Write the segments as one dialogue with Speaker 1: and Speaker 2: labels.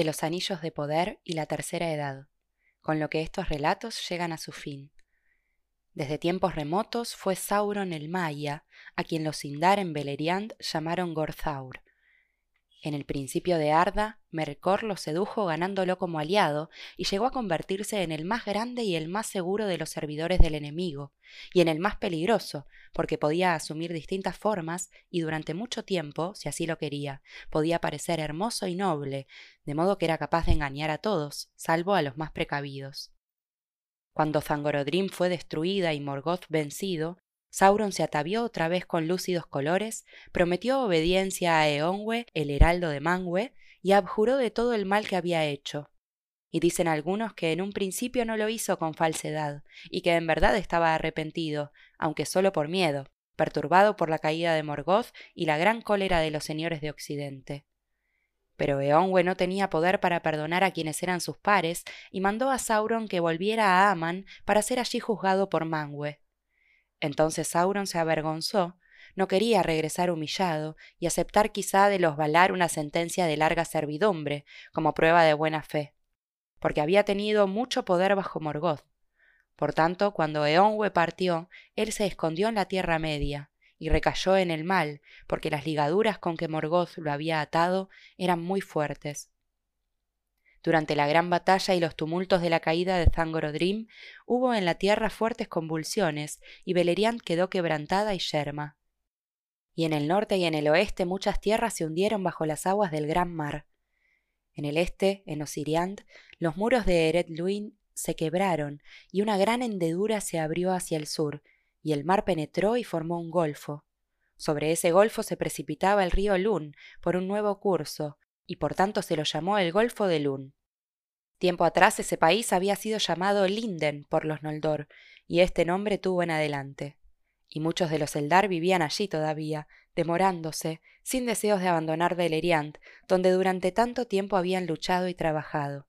Speaker 1: de los Anillos de Poder y la Tercera Edad, con lo que estos relatos llegan a su fin. Desde tiempos remotos fue Sauron el Maya, a quien los Sindar en Beleriand llamaron Gorthaur, en el principio de Arda, Mercor lo sedujo ganándolo como aliado y llegó a convertirse en el más grande y el más seguro de los servidores del enemigo, y en el más peligroso, porque podía asumir distintas formas y durante mucho tiempo, si así lo quería, podía parecer hermoso y noble, de modo que era capaz de engañar a todos, salvo a los más precavidos. Cuando Zangorodrim fue destruida y Morgoth vencido, Sauron se atavió otra vez con lúcidos colores, prometió obediencia a Eonwe, el heraldo de Manwë, y abjuró de todo el mal que había hecho. Y dicen algunos que en un principio no lo hizo con falsedad, y que en verdad estaba arrepentido, aunque solo por miedo, perturbado por la caída de Morgoth y la gran cólera de los señores de Occidente. Pero Eonwe no tenía poder para perdonar a quienes eran sus pares, y mandó a Sauron que volviera a Aman para ser allí juzgado por Manwë. Entonces Sauron se avergonzó, no quería regresar humillado y aceptar quizá de los Valar una sentencia de larga servidumbre, como prueba de buena fe, porque había tenido mucho poder bajo Morgoth. Por tanto, cuando Eonwe partió, él se escondió en la Tierra Media, y recayó en el mal, porque las ligaduras con que Morgoth lo había atado eran muy fuertes. Durante la gran batalla y los tumultos de la caída de Zangorodrim, hubo en la tierra fuertes convulsiones, y Beleriand quedó quebrantada y yerma. Y en el norte y en el oeste muchas tierras se hundieron bajo las aguas del gran mar. En el este, en Osiriand, los muros de Eret Luin se quebraron, y una gran hendedura se abrió hacia el sur, y el mar penetró y formó un golfo. Sobre ese golfo se precipitaba el río Lun por un nuevo curso, y por tanto se lo llamó el Golfo de Lun. Tiempo atrás ese país había sido llamado Linden por los Noldor, y este nombre tuvo en adelante. Y muchos de los Eldar vivían allí todavía, demorándose, sin deseos de abandonar Beleriand, donde durante tanto tiempo habían luchado y trabajado.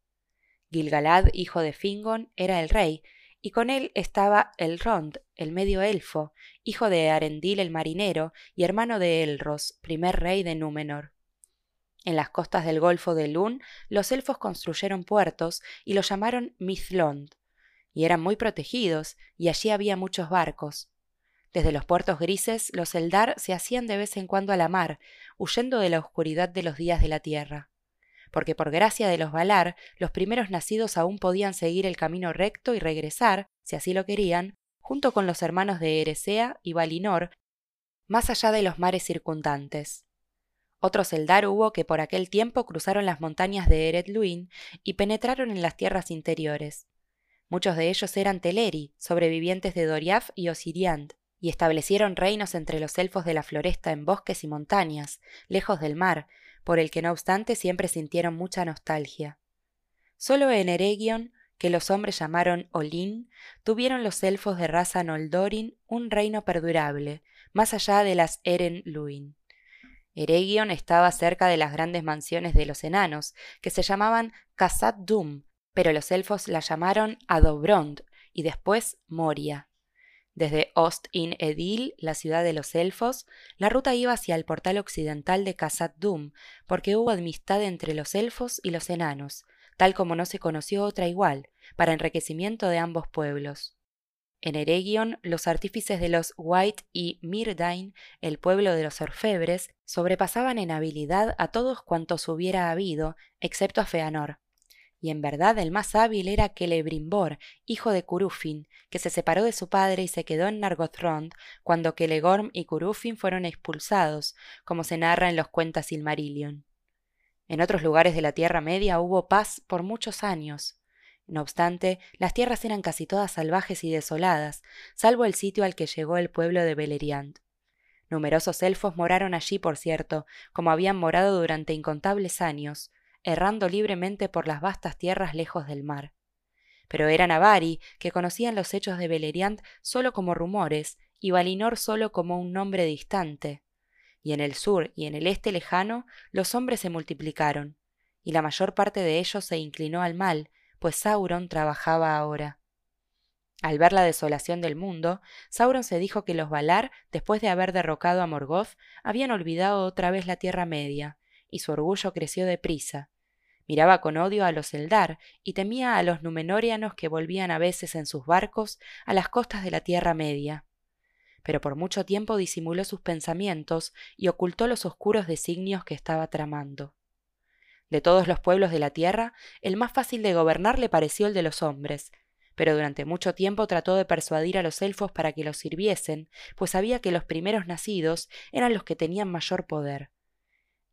Speaker 1: Gilgalad, hijo de Fingon, era el rey, y con él estaba Elrond, el medio elfo, hijo de Arendil el marinero y hermano de Elros, primer rey de Númenor. En las costas del Golfo de Lun, los elfos construyeron puertos y los llamaron Mithlond, y eran muy protegidos, y allí había muchos barcos. Desde los puertos grises, los Eldar se hacían de vez en cuando a la mar, huyendo de la oscuridad de los días de la tierra. Porque por gracia de los Valar, los primeros nacidos aún podían seguir el camino recto y regresar, si así lo querían, junto con los hermanos de Eresea y Valinor, más allá de los mares circundantes. Otros Eldar hubo que por aquel tiempo cruzaron las montañas de Eret Luin y penetraron en las tierras interiores. Muchos de ellos eran Teleri, sobrevivientes de Doriath y Osiriand, y establecieron reinos entre los elfos de la floresta en bosques y montañas, lejos del mar, por el que no obstante siempre sintieron mucha nostalgia. Solo en Eregion, que los hombres llamaron Olin, tuvieron los elfos de raza Noldorin un reino perdurable, más allá de las Eren Luin. Eregion estaba cerca de las grandes mansiones de los enanos, que se llamaban Khazad Dum, pero los elfos la llamaron Adobrond y después Moria. Desde Ost-in Edil, la ciudad de los elfos, la ruta iba hacia el portal occidental de Khazad Dum, porque hubo amistad entre los elfos y los enanos, tal como no se conoció otra igual, para enriquecimiento de ambos pueblos. En Eregion, los artífices de los White y Mirdain, el pueblo de los orfebres, sobrepasaban en habilidad a todos cuantos hubiera habido, excepto a Feanor. Y en verdad el más hábil era Celebrimbor, hijo de Curufin, que se separó de su padre y se quedó en Nargothrond cuando Celegorm y Curufin fueron expulsados, como se narra en los cuentas Silmarillion. En otros lugares de la Tierra Media hubo paz por muchos años, no obstante, las tierras eran casi todas salvajes y desoladas, salvo el sitio al que llegó el pueblo de Beleriand. Numerosos elfos moraron allí, por cierto, como habían morado durante incontables años, errando libremente por las vastas tierras lejos del mar. Pero eran Avari, que conocían los hechos de Beleriand solo como rumores, y Valinor solo como un nombre distante. Y en el sur y en el este lejano los hombres se multiplicaron, y la mayor parte de ellos se inclinó al mal, pues Sauron trabajaba ahora. Al ver la desolación del mundo, Sauron se dijo que los Valar, después de haber derrocado a Morgoth, habían olvidado otra vez la Tierra Media, y su orgullo creció deprisa. Miraba con odio a los Eldar y temía a los Numenorianos que volvían a veces en sus barcos a las costas de la Tierra Media. Pero por mucho tiempo disimuló sus pensamientos y ocultó los oscuros designios que estaba tramando. De todos los pueblos de la tierra, el más fácil de gobernar le pareció el de los hombres, pero durante mucho tiempo trató de persuadir a los elfos para que los sirviesen, pues sabía que los primeros nacidos eran los que tenían mayor poder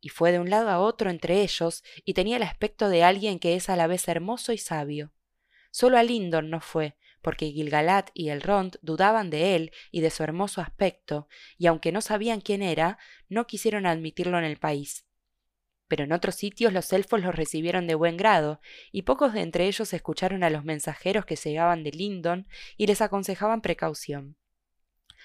Speaker 1: y fue de un lado a otro entre ellos y tenía el aspecto de alguien que es a la vez hermoso y sabio. Solo a Lindon no fue, porque Gilgalad y el Rond dudaban de él y de su hermoso aspecto, y aunque no sabían quién era, no quisieron admitirlo en el país. Pero en otros sitios los elfos los recibieron de buen grado, y pocos de entre ellos escucharon a los mensajeros que llegaban de Lindon y les aconsejaban precaución.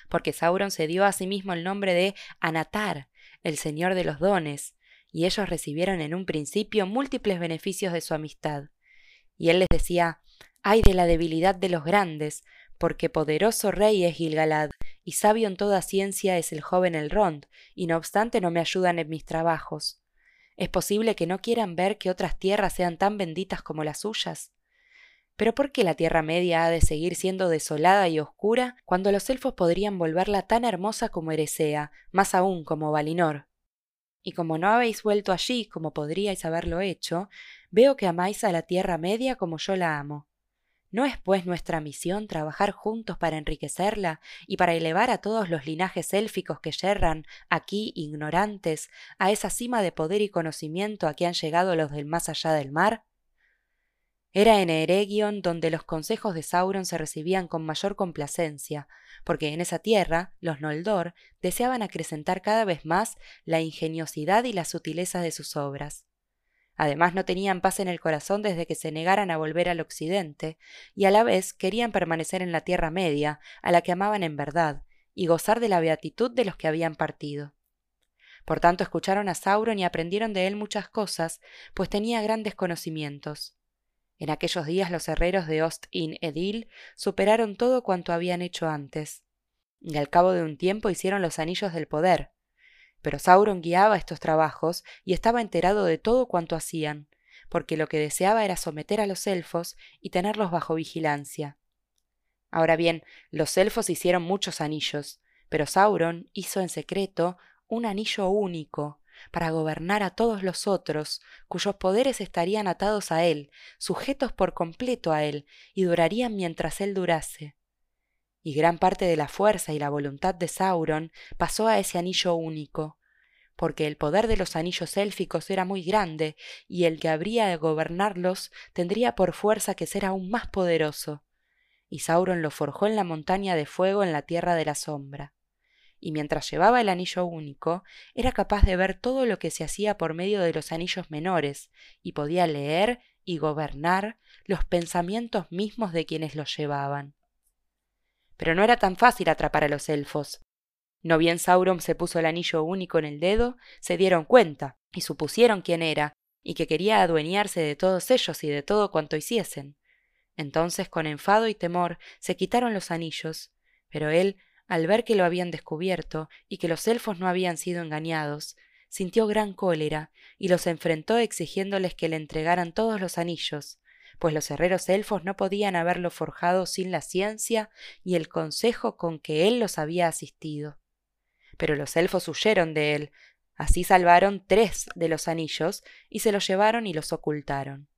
Speaker 1: Porque Sauron se dio a sí mismo el nombre de Anatar, el Señor de los dones, y ellos recibieron en un principio múltiples beneficios de su amistad. Y él les decía, ay de la debilidad de los grandes, porque poderoso rey es Gilgalad, y sabio en toda ciencia es el joven Elrond, y no obstante no me ayudan en mis trabajos. ¿Es posible que no quieran ver que otras tierras sean tan benditas como las suyas? Pero ¿por qué la Tierra Media ha de seguir siendo desolada y oscura cuando los elfos podrían volverla tan hermosa como Eresea, más aún como Valinor? Y como no habéis vuelto allí como podríais haberlo hecho, veo que amáis a la Tierra Media como yo la amo. ¿No es pues nuestra misión trabajar juntos para enriquecerla y para elevar a todos los linajes élficos que yerran, aquí ignorantes, a esa cima de poder y conocimiento a que han llegado los del más allá del mar? Era en Eregion donde los consejos de Sauron se recibían con mayor complacencia, porque en esa tierra los Noldor deseaban acrecentar cada vez más la ingeniosidad y la sutileza de sus obras. Además no tenían paz en el corazón desde que se negaran a volver al occidente, y a la vez querían permanecer en la Tierra Media, a la que amaban en verdad, y gozar de la beatitud de los que habían partido. Por tanto escucharon a Sauron y aprendieron de él muchas cosas, pues tenía grandes conocimientos. En aquellos días los herreros de Ost-in-Edil superaron todo cuanto habían hecho antes, y al cabo de un tiempo hicieron los anillos del poder. Pero Sauron guiaba estos trabajos y estaba enterado de todo cuanto hacían, porque lo que deseaba era someter a los elfos y tenerlos bajo vigilancia. Ahora bien, los elfos hicieron muchos anillos, pero Sauron hizo en secreto un anillo único, para gobernar a todos los otros, cuyos poderes estarían atados a él, sujetos por completo a él, y durarían mientras él durase. Y gran parte de la fuerza y la voluntad de Sauron pasó a ese anillo único, porque el poder de los anillos élficos era muy grande, y el que habría de gobernarlos tendría por fuerza que ser aún más poderoso. Y Sauron lo forjó en la montaña de fuego en la tierra de la sombra y mientras llevaba el anillo único, era capaz de ver todo lo que se hacía por medio de los anillos menores, y podía leer y gobernar los pensamientos mismos de quienes los llevaban. Pero no era tan fácil atrapar a los elfos. No bien Sauron se puso el anillo único en el dedo, se dieron cuenta, y supusieron quién era, y que quería adueñarse de todos ellos y de todo cuanto hiciesen. Entonces, con enfado y temor, se quitaron los anillos, pero él al ver que lo habían descubierto y que los elfos no habían sido engañados, sintió gran cólera y los enfrentó exigiéndoles que le entregaran todos los anillos, pues los herreros elfos no podían haberlo forjado sin la ciencia y el consejo con que él los había asistido. Pero los elfos huyeron de él, así salvaron tres de los anillos y se los llevaron y los ocultaron.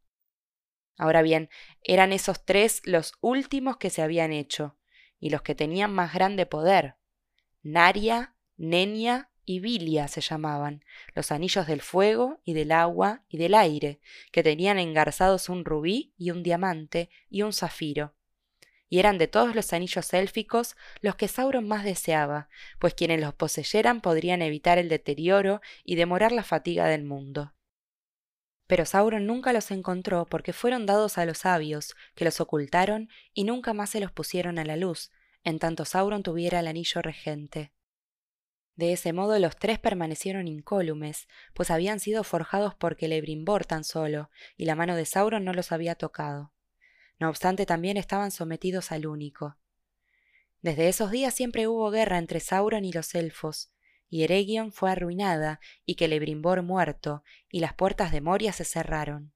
Speaker 1: Ahora bien, eran esos tres los últimos que se habían hecho, y los que tenían más grande poder. Naria, Nenia y Vilia se llamaban, los anillos del fuego y del agua y del aire, que tenían engarzados un rubí y un diamante y un zafiro. Y eran de todos los anillos élficos los que Sauron más deseaba, pues quienes los poseyeran podrían evitar el deterioro y demorar la fatiga del mundo. Pero Sauron nunca los encontró porque fueron dados a los sabios, que los ocultaron y nunca más se los pusieron a la luz, en tanto Sauron tuviera el anillo regente. De ese modo los tres permanecieron incólumes, pues habían sido forjados por Celebrimbor tan solo, y la mano de Sauron no los había tocado. No obstante también estaban sometidos al único. Desde esos días siempre hubo guerra entre Sauron y los elfos, y Eregion fue arruinada y Celebrimbor muerto, y las puertas de Moria se cerraron.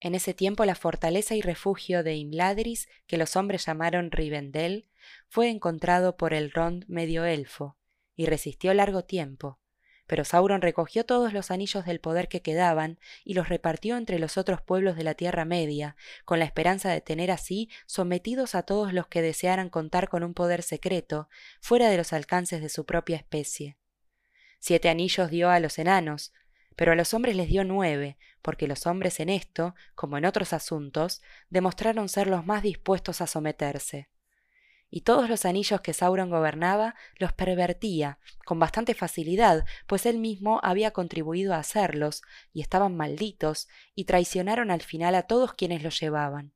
Speaker 1: En ese tiempo la fortaleza y refugio de Imladris, que los hombres llamaron Rivendell, fue encontrado por el Rond medio elfo, y resistió largo tiempo. Pero Sauron recogió todos los anillos del poder que quedaban y los repartió entre los otros pueblos de la Tierra Media, con la esperanza de tener así sometidos a todos los que desearan contar con un poder secreto, fuera de los alcances de su propia especie. Siete anillos dio a los enanos, pero a los hombres les dio nueve, porque los hombres en esto, como en otros asuntos, demostraron ser los más dispuestos a someterse. Y todos los anillos que Sauron gobernaba los pervertía, con bastante facilidad, pues él mismo había contribuido a hacerlos, y estaban malditos, y traicionaron al final a todos quienes los llevaban.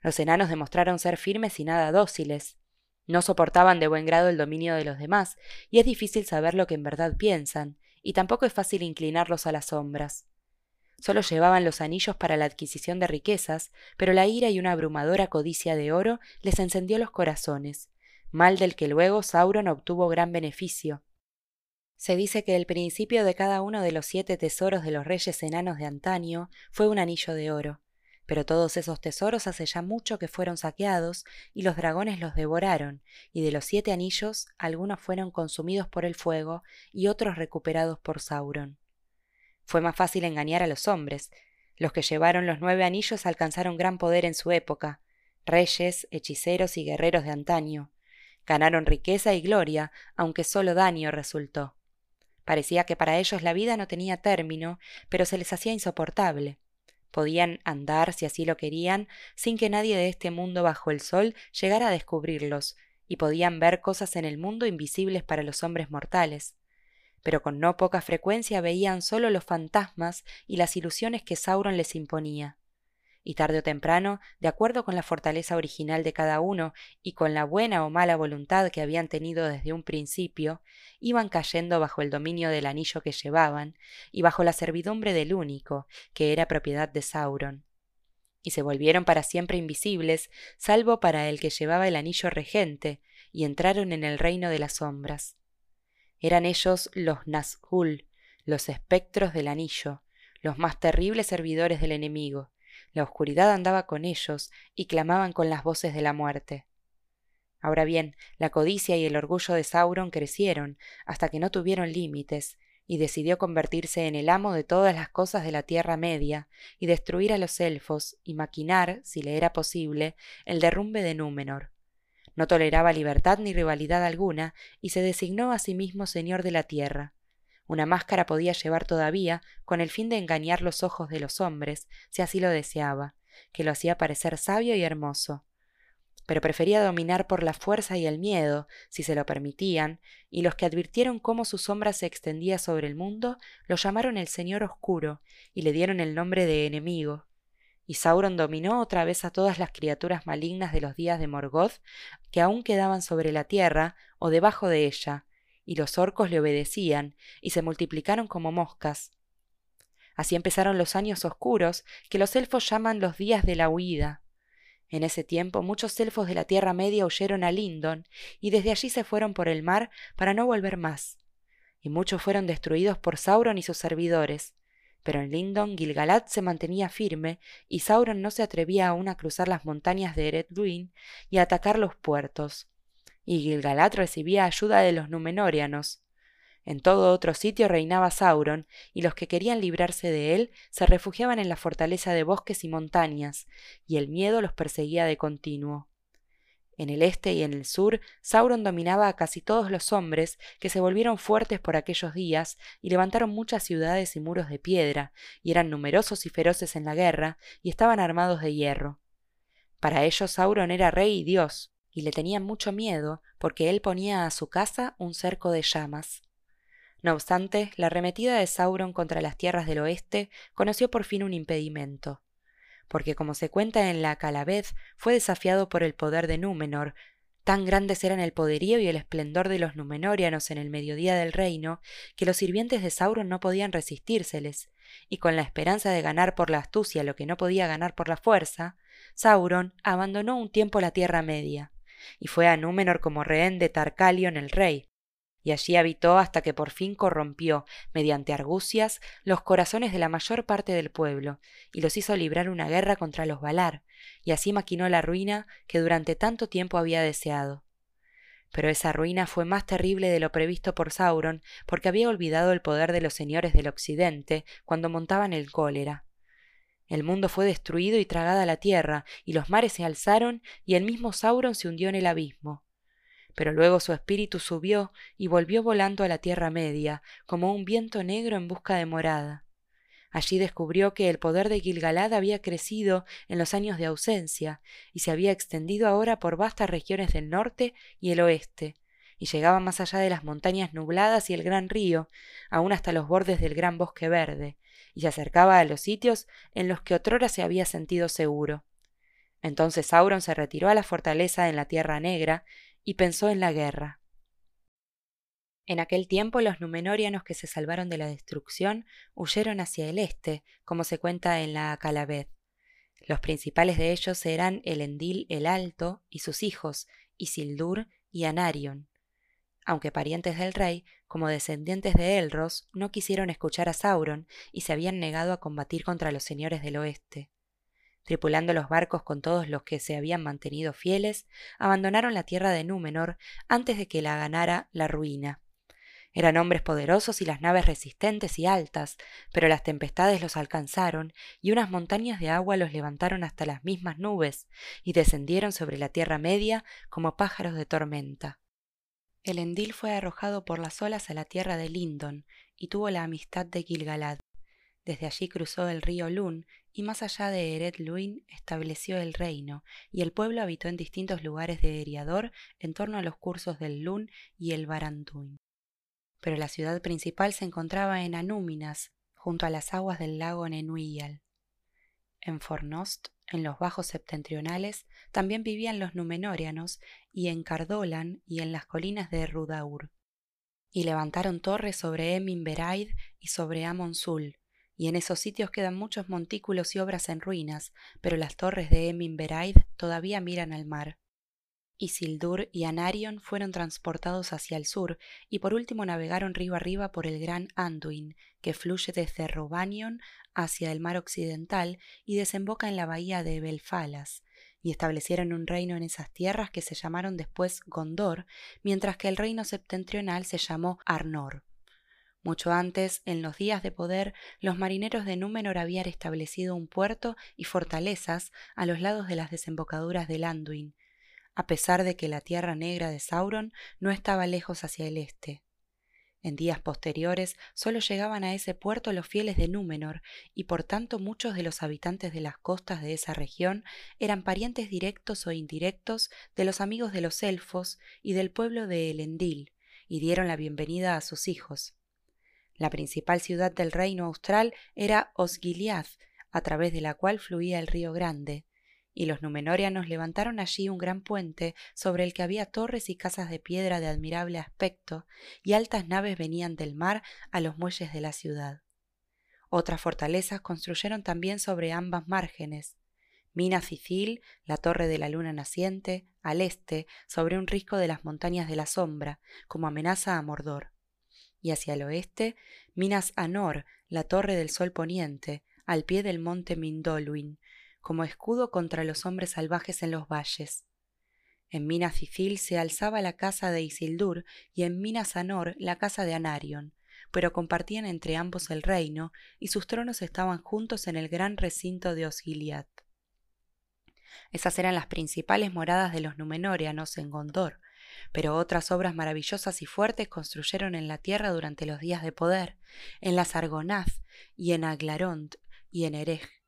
Speaker 1: Los enanos demostraron ser firmes y nada dóciles. No soportaban de buen grado el dominio de los demás, y es difícil saber lo que en verdad piensan, y tampoco es fácil inclinarlos a las sombras. Solo llevaban los anillos para la adquisición de riquezas, pero la ira y una abrumadora codicia de oro les encendió los corazones, mal del que luego Sauron obtuvo gran beneficio. Se dice que el principio de cada uno de los siete tesoros de los reyes enanos de antaño fue un anillo de oro, pero todos esos tesoros hace ya mucho que fueron saqueados y los dragones los devoraron, y de los siete anillos algunos fueron consumidos por el fuego y otros recuperados por Sauron. Fue más fácil engañar a los hombres. Los que llevaron los nueve anillos alcanzaron gran poder en su época, reyes, hechiceros y guerreros de antaño. Ganaron riqueza y gloria, aunque solo daño resultó. Parecía que para ellos la vida no tenía término, pero se les hacía insoportable. Podían andar, si así lo querían, sin que nadie de este mundo bajo el sol llegara a descubrirlos, y podían ver cosas en el mundo invisibles para los hombres mortales. Pero con no poca frecuencia veían solo los fantasmas y las ilusiones que Sauron les imponía y tarde o temprano, de acuerdo con la fortaleza original de cada uno y con la buena o mala voluntad que habían tenido desde un principio, iban cayendo bajo el dominio del anillo que llevaban y bajo la servidumbre del único, que era propiedad de Sauron. Y se volvieron para siempre invisibles, salvo para el que llevaba el anillo regente, y entraron en el reino de las sombras. Eran ellos los Nazgûl, los espectros del anillo, los más terribles servidores del enemigo, la oscuridad andaba con ellos y clamaban con las voces de la muerte. Ahora bien, la codicia y el orgullo de Sauron crecieron hasta que no tuvieron límites, y decidió convertirse en el amo de todas las cosas de la Tierra Media, y destruir a los elfos, y maquinar, si le era posible, el derrumbe de Númenor. No toleraba libertad ni rivalidad alguna, y se designó a sí mismo señor de la tierra. Una máscara podía llevar todavía, con el fin de engañar los ojos de los hombres, si así lo deseaba, que lo hacía parecer sabio y hermoso. Pero prefería dominar por la fuerza y el miedo, si se lo permitían, y los que advirtieron cómo su sombra se extendía sobre el mundo, lo llamaron el Señor Oscuro, y le dieron el nombre de enemigo. Y Sauron dominó otra vez a todas las criaturas malignas de los días de Morgoth, que aún quedaban sobre la tierra o debajo de ella, y los orcos le obedecían, y se multiplicaron como moscas. Así empezaron los años oscuros, que los elfos llaman los días de la huida. En ese tiempo muchos elfos de la Tierra Media huyeron a Lindon, y desde allí se fueron por el mar para no volver más. Y muchos fueron destruidos por Sauron y sus servidores. Pero en Lindon Gilgalad se mantenía firme, y Sauron no se atrevía aún a cruzar las montañas de Eredluin y a atacar los puertos y Gilgalad recibía ayuda de los Númenóreanos. En todo otro sitio reinaba Sauron, y los que querían librarse de él se refugiaban en la fortaleza de bosques y montañas, y el miedo los perseguía de continuo. En el este y en el sur, Sauron dominaba a casi todos los hombres, que se volvieron fuertes por aquellos días y levantaron muchas ciudades y muros de piedra, y eran numerosos y feroces en la guerra, y estaban armados de hierro. Para ellos Sauron era rey y dios, y le tenían mucho miedo porque él ponía a su casa un cerco de llamas. No obstante, la arremetida de Sauron contra las tierras del oeste conoció por fin un impedimento, porque como se cuenta en la Calavez, fue desafiado por el poder de Númenor, tan grandes eran el poderío y el esplendor de los Númenóreanos en el mediodía del reino, que los sirvientes de Sauron no podían resistírseles, y con la esperanza de ganar por la astucia lo que no podía ganar por la fuerza, Sauron abandonó un tiempo la Tierra Media y fue a Númenor como rehén de Tarcalion el rey. Y allí habitó hasta que por fin corrompió, mediante argucias, los corazones de la mayor parte del pueblo, y los hizo librar una guerra contra los Valar, y así maquinó la ruina que durante tanto tiempo había deseado. Pero esa ruina fue más terrible de lo previsto por Sauron, porque había olvidado el poder de los señores del occidente cuando montaban el cólera. El mundo fue destruido y tragada la tierra, y los mares se alzaron, y el mismo Sauron se hundió en el abismo. Pero luego su espíritu subió y volvió volando a la Tierra Media, como un viento negro en busca de morada. Allí descubrió que el poder de Gilgalad había crecido en los años de ausencia y se había extendido ahora por vastas regiones del norte y el oeste, y llegaba más allá de las montañas nubladas y el gran río, aún hasta los bordes del gran bosque verde, y se acercaba a los sitios en los que otrora se había sentido seguro. Entonces Sauron se retiró a la fortaleza en la Tierra Negra y pensó en la guerra. En aquel tiempo los numenorianos que se salvaron de la destrucción huyeron hacia el este, como se cuenta en la Calabed. Los principales de ellos eran Elendil el Alto y sus hijos, Isildur y Anarion. Aunque parientes del rey, como descendientes de Elros, no quisieron escuchar a Sauron y se habían negado a combatir contra los señores del oeste. Tripulando los barcos con todos los que se habían mantenido fieles, abandonaron la tierra de Númenor antes de que la ganara la ruina. Eran hombres poderosos y las naves resistentes y altas, pero las tempestades los alcanzaron y unas montañas de agua los levantaron hasta las mismas nubes y descendieron sobre la tierra media como pájaros de tormenta. El Endil fue arrojado por las olas a la tierra de Lindon y tuvo la amistad de Gilgalad. Desde allí cruzó el río Lun y más allá de Eret Luin estableció el reino, y el pueblo habitó en distintos lugares de Eriador en torno a los cursos del Lun y el Barantuin pero la ciudad principal se encontraba en Anúminas, junto a las aguas del lago Nenuyal. En Fornost, en los bajos septentrionales, también vivían los Numenóreanos, y en Cardolan y en las colinas de Rudaur. Y levantaron torres sobre Eminberaid y sobre Amonsul, y en esos sitios quedan muchos montículos y obras en ruinas, pero las torres de Eminberaid todavía miran al mar. Isildur y Anarion fueron transportados hacia el sur y por último navegaron río arriba por el gran Anduin, que fluye desde Robanion hacia el mar occidental y desemboca en la bahía de Belfalas, y establecieron un reino en esas tierras que se llamaron después Gondor, mientras que el reino septentrional se llamó Arnor. Mucho antes, en los días de poder, los marineros de Númenor habían establecido un puerto y fortalezas a los lados de las desembocaduras del Anduin, a pesar de que la tierra negra de Sauron no estaba lejos hacia el este. En días posteriores solo llegaban a ese puerto los fieles de Númenor, y por tanto muchos de los habitantes de las costas de esa región eran parientes directos o indirectos de los amigos de los elfos y del pueblo de Elendil, y dieron la bienvenida a sus hijos. La principal ciudad del reino austral era Osgiliath, a través de la cual fluía el río Grande, y los numenorianos levantaron allí un gran puente sobre el que había torres y casas de piedra de admirable aspecto, y altas naves venían del mar a los muelles de la ciudad. Otras fortalezas construyeron también sobre ambas márgenes. Mina Cicil, la torre de la luna naciente, al este, sobre un risco de las montañas de la sombra, como amenaza a Mordor. Y hacia el oeste, Minas Anor, la torre del sol poniente, al pie del monte Mindolwin, como escudo contra los hombres salvajes en los valles. En Minas Cicil se alzaba la casa de Isildur y en Minas Anor la casa de Anarion, pero compartían entre ambos el reino y sus tronos estaban juntos en el gran recinto de Osgiliath. Esas eran las principales moradas de los Numenóreanos en Gondor, pero otras obras maravillosas y fuertes construyeron en la tierra durante los días de poder, en las Argonath y en Aglaront y en Erej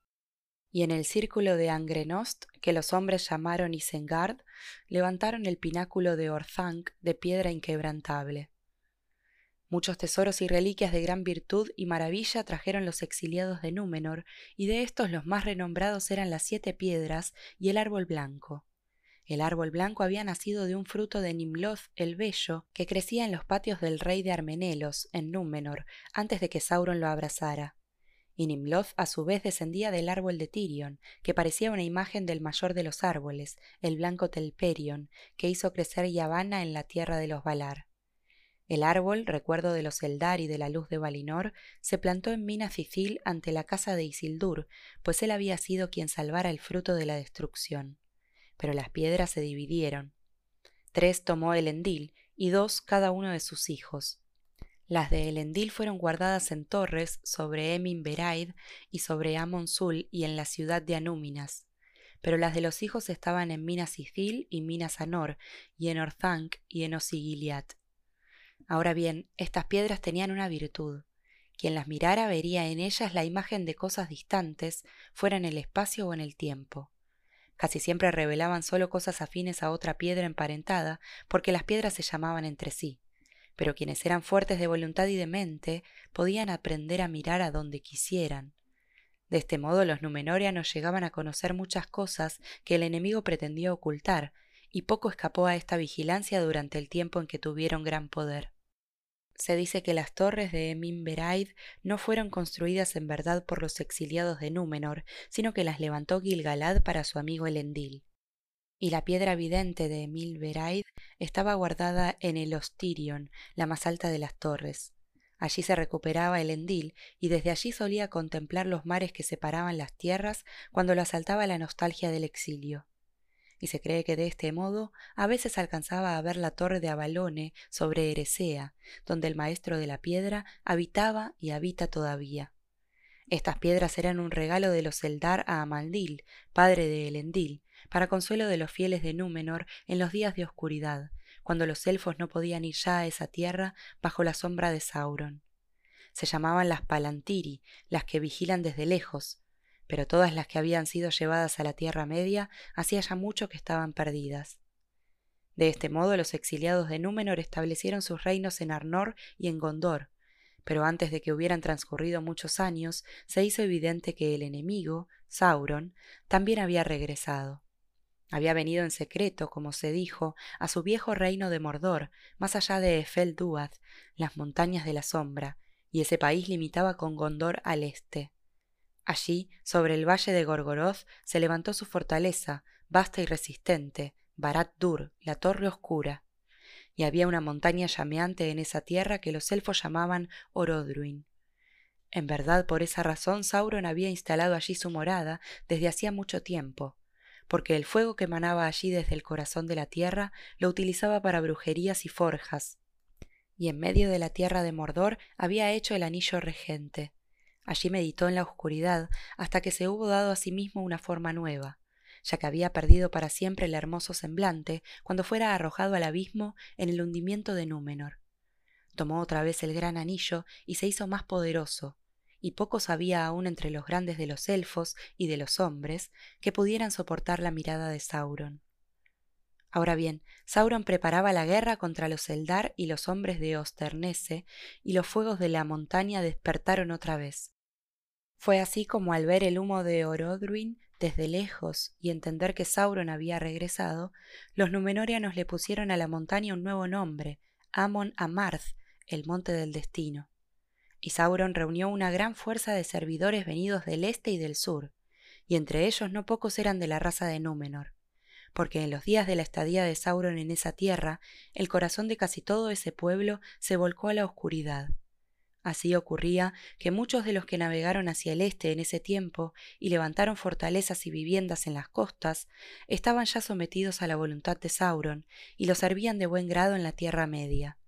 Speaker 1: y en el círculo de Angrenost, que los hombres llamaron Isengard, levantaron el pináculo de Orthanc de piedra inquebrantable. Muchos tesoros y reliquias de gran virtud y maravilla trajeron los exiliados de Númenor, y de estos los más renombrados eran las siete piedras y el árbol blanco. El árbol blanco había nacido de un fruto de Nimloth el Bello, que crecía en los patios del rey de Armenelos, en Númenor, antes de que Sauron lo abrazara y Nimloth a su vez descendía del árbol de Tirion, que parecía una imagen del mayor de los árboles, el blanco Telperion, que hizo crecer Yavanna en la tierra de los Valar. El árbol, recuerdo de los Eldar y de la luz de Valinor, se plantó en Minas Cicil ante la casa de Isildur, pues él había sido quien salvara el fruto de la destrucción. Pero las piedras se dividieron. Tres tomó Elendil y dos cada uno de sus hijos. Las de Elendil fueron guardadas en torres sobre Emin Beraid y sobre Amon Sul y en la ciudad de Anúminas. Pero las de los hijos estaban en Minas Cicil y Minas Anor, y en Orthanc y en Osigiliat. Ahora bien, estas piedras tenían una virtud. Quien las mirara vería en ellas la imagen de cosas distantes, fuera en el espacio o en el tiempo. Casi siempre revelaban solo cosas afines a otra piedra emparentada, porque las piedras se llamaban entre sí. Pero quienes eran fuertes de voluntad y de mente podían aprender a mirar a donde quisieran. De este modo los numenorianos llegaban a conocer muchas cosas que el enemigo pretendía ocultar, y poco escapó a esta vigilancia durante el tiempo en que tuvieron gran poder. Se dice que las torres de Eminberaid no fueron construidas en verdad por los exiliados de Númenor, sino que las levantó Gilgalad para su amigo Elendil. Y la piedra vidente de Eminberaid estaba guardada en el Ostirion, la más alta de las torres. Allí se recuperaba Elendil, y desde allí solía contemplar los mares que separaban las tierras cuando lo asaltaba la nostalgia del exilio y se cree que de este modo a veces alcanzaba a ver la torre de Avalone sobre Eresea, donde el maestro de la piedra habitaba y habita todavía. Estas piedras eran un regalo de los Eldar a Amaldil, padre de Elendil, para consuelo de los fieles de Númenor en los días de oscuridad, cuando los elfos no podían ir ya a esa tierra bajo la sombra de Sauron. Se llamaban las Palantiri, las que vigilan desde lejos, pero todas las que habían sido llevadas a la Tierra Media hacía ya mucho que estaban perdidas. De este modo los exiliados de Númenor establecieron sus reinos en Arnor y en Gondor, pero antes de que hubieran transcurrido muchos años se hizo evidente que el enemigo, Sauron, también había regresado. Había venido en secreto, como se dijo, a su viejo reino de Mordor, más allá de Efel Duad, las montañas de la sombra, y ese país limitaba con Gondor al este. Allí, sobre el valle de Gorgoroth, se levantó su fortaleza, vasta y resistente, Barat Dur, la torre oscura. Y había una montaña llameante en esa tierra que los elfos llamaban Orodruin. En verdad, por esa razón Sauron había instalado allí su morada desde hacía mucho tiempo, porque el fuego que emanaba allí desde el corazón de la tierra lo utilizaba para brujerías y forjas. Y en medio de la tierra de Mordor había hecho el anillo regente, Allí meditó en la oscuridad hasta que se hubo dado a sí mismo una forma nueva, ya que había perdido para siempre el hermoso semblante cuando fuera arrojado al abismo en el hundimiento de Númenor. Tomó otra vez el gran anillo y se hizo más poderoso, y pocos había aún entre los grandes de los elfos y de los hombres que pudieran soportar la mirada de Sauron. Ahora bien, Sauron preparaba la guerra contra los Eldar y los hombres de Osternese, y los fuegos de la montaña despertaron otra vez. Fue así como al ver el humo de Orodruin desde lejos y entender que Sauron había regresado, los numenorianos le pusieron a la montaña un nuevo nombre, Amon Amarth, el monte del destino. Y Sauron reunió una gran fuerza de servidores venidos del este y del sur, y entre ellos no pocos eran de la raza de Númenor, porque en los días de la estadía de Sauron en esa tierra, el corazón de casi todo ese pueblo se volcó a la oscuridad, Así ocurría que muchos de los que navegaron hacia el este en ese tiempo y levantaron fortalezas y viviendas en las costas, estaban ya sometidos a la voluntad de Sauron y lo servían de buen grado en la Tierra Media.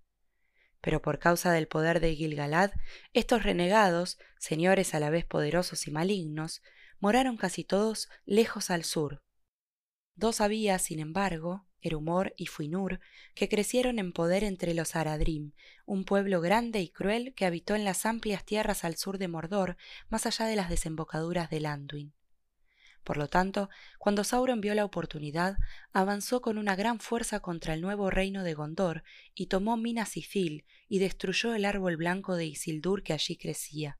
Speaker 1: Pero por causa del poder de Gilgalad, estos renegados, señores a la vez poderosos y malignos, moraron casi todos lejos al sur. Dos había, sin embargo, Erumor y Fuinur, que crecieron en poder entre los Aradrim, un pueblo grande y cruel que habitó en las amplias tierras al sur de Mordor, más allá de las desembocaduras del Anduin. Por lo tanto, cuando Sauron vio la oportunidad, avanzó con una gran fuerza contra el nuevo reino de Gondor y tomó Minas Ithil y destruyó el árbol blanco de Isildur que allí crecía.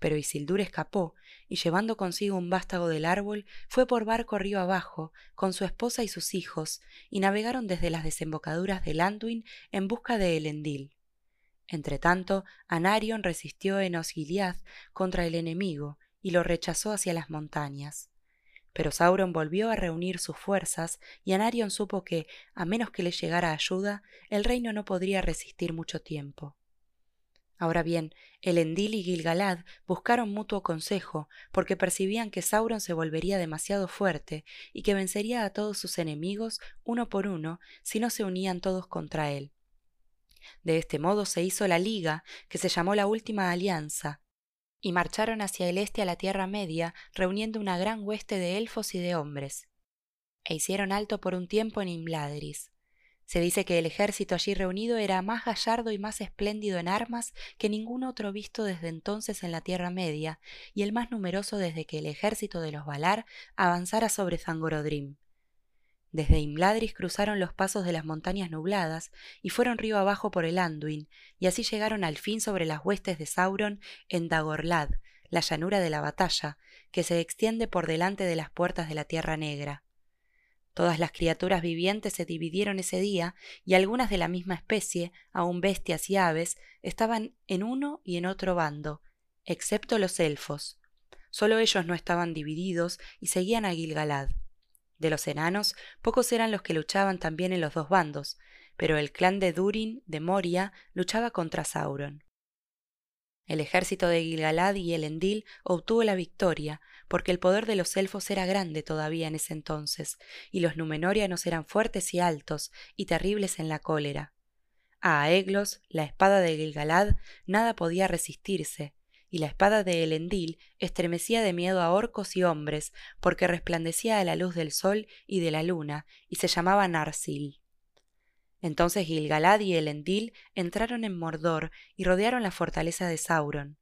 Speaker 1: Pero Isildur escapó, y llevando consigo un vástago del árbol, fue por barco río abajo, con su esposa y sus hijos, y navegaron desde las desembocaduras del Anduin en busca de Elendil. Entretanto, Anarion resistió en Osgiliath contra el enemigo, y lo rechazó hacia las montañas. Pero Sauron volvió a reunir sus fuerzas y Anarion supo que, a menos que le llegara ayuda, el reino no podría resistir mucho tiempo. Ahora bien, Elendil y Gilgalad buscaron mutuo consejo, porque percibían que Sauron se volvería demasiado fuerte y que vencería a todos sus enemigos uno por uno si no se unían todos contra él. De este modo se hizo la liga, que se llamó la Última Alianza, y marcharon hacia el este a la Tierra Media, reuniendo una gran hueste de elfos y de hombres. E hicieron alto por un tiempo en Imladris. Se dice que el ejército allí reunido era más gallardo y más espléndido en armas que ningún otro visto desde entonces en la Tierra Media, y el más numeroso desde que el ejército de los Valar avanzara sobre Zangorodrim. Desde Imladris cruzaron los pasos de las montañas nubladas y fueron río abajo por el Anduin, y así llegaron al fin sobre las huestes de Sauron en Dagorlad, la llanura de la batalla, que se extiende por delante de las puertas de la Tierra Negra. Todas las criaturas vivientes se dividieron ese día y algunas de la misma especie, aun bestias y aves, estaban en uno y en otro bando, excepto los elfos. Solo ellos no estaban divididos y seguían a Gilgalad. De los enanos, pocos eran los que luchaban también en los dos bandos, pero el clan de Durin de Moria luchaba contra Sauron. El ejército de Gilgalad y Elendil obtuvo la victoria, porque el poder de los elfos era grande todavía en ese entonces, y los numenorianos eran fuertes y altos, y terribles en la cólera. A Aeglos, la espada de Gilgalad, nada podía resistirse, y la espada de Elendil estremecía de miedo a orcos y hombres, porque resplandecía a la luz del sol y de la luna, y se llamaba Narsil. Entonces Gilgalad y Elendil entraron en Mordor y rodearon la fortaleza de Sauron,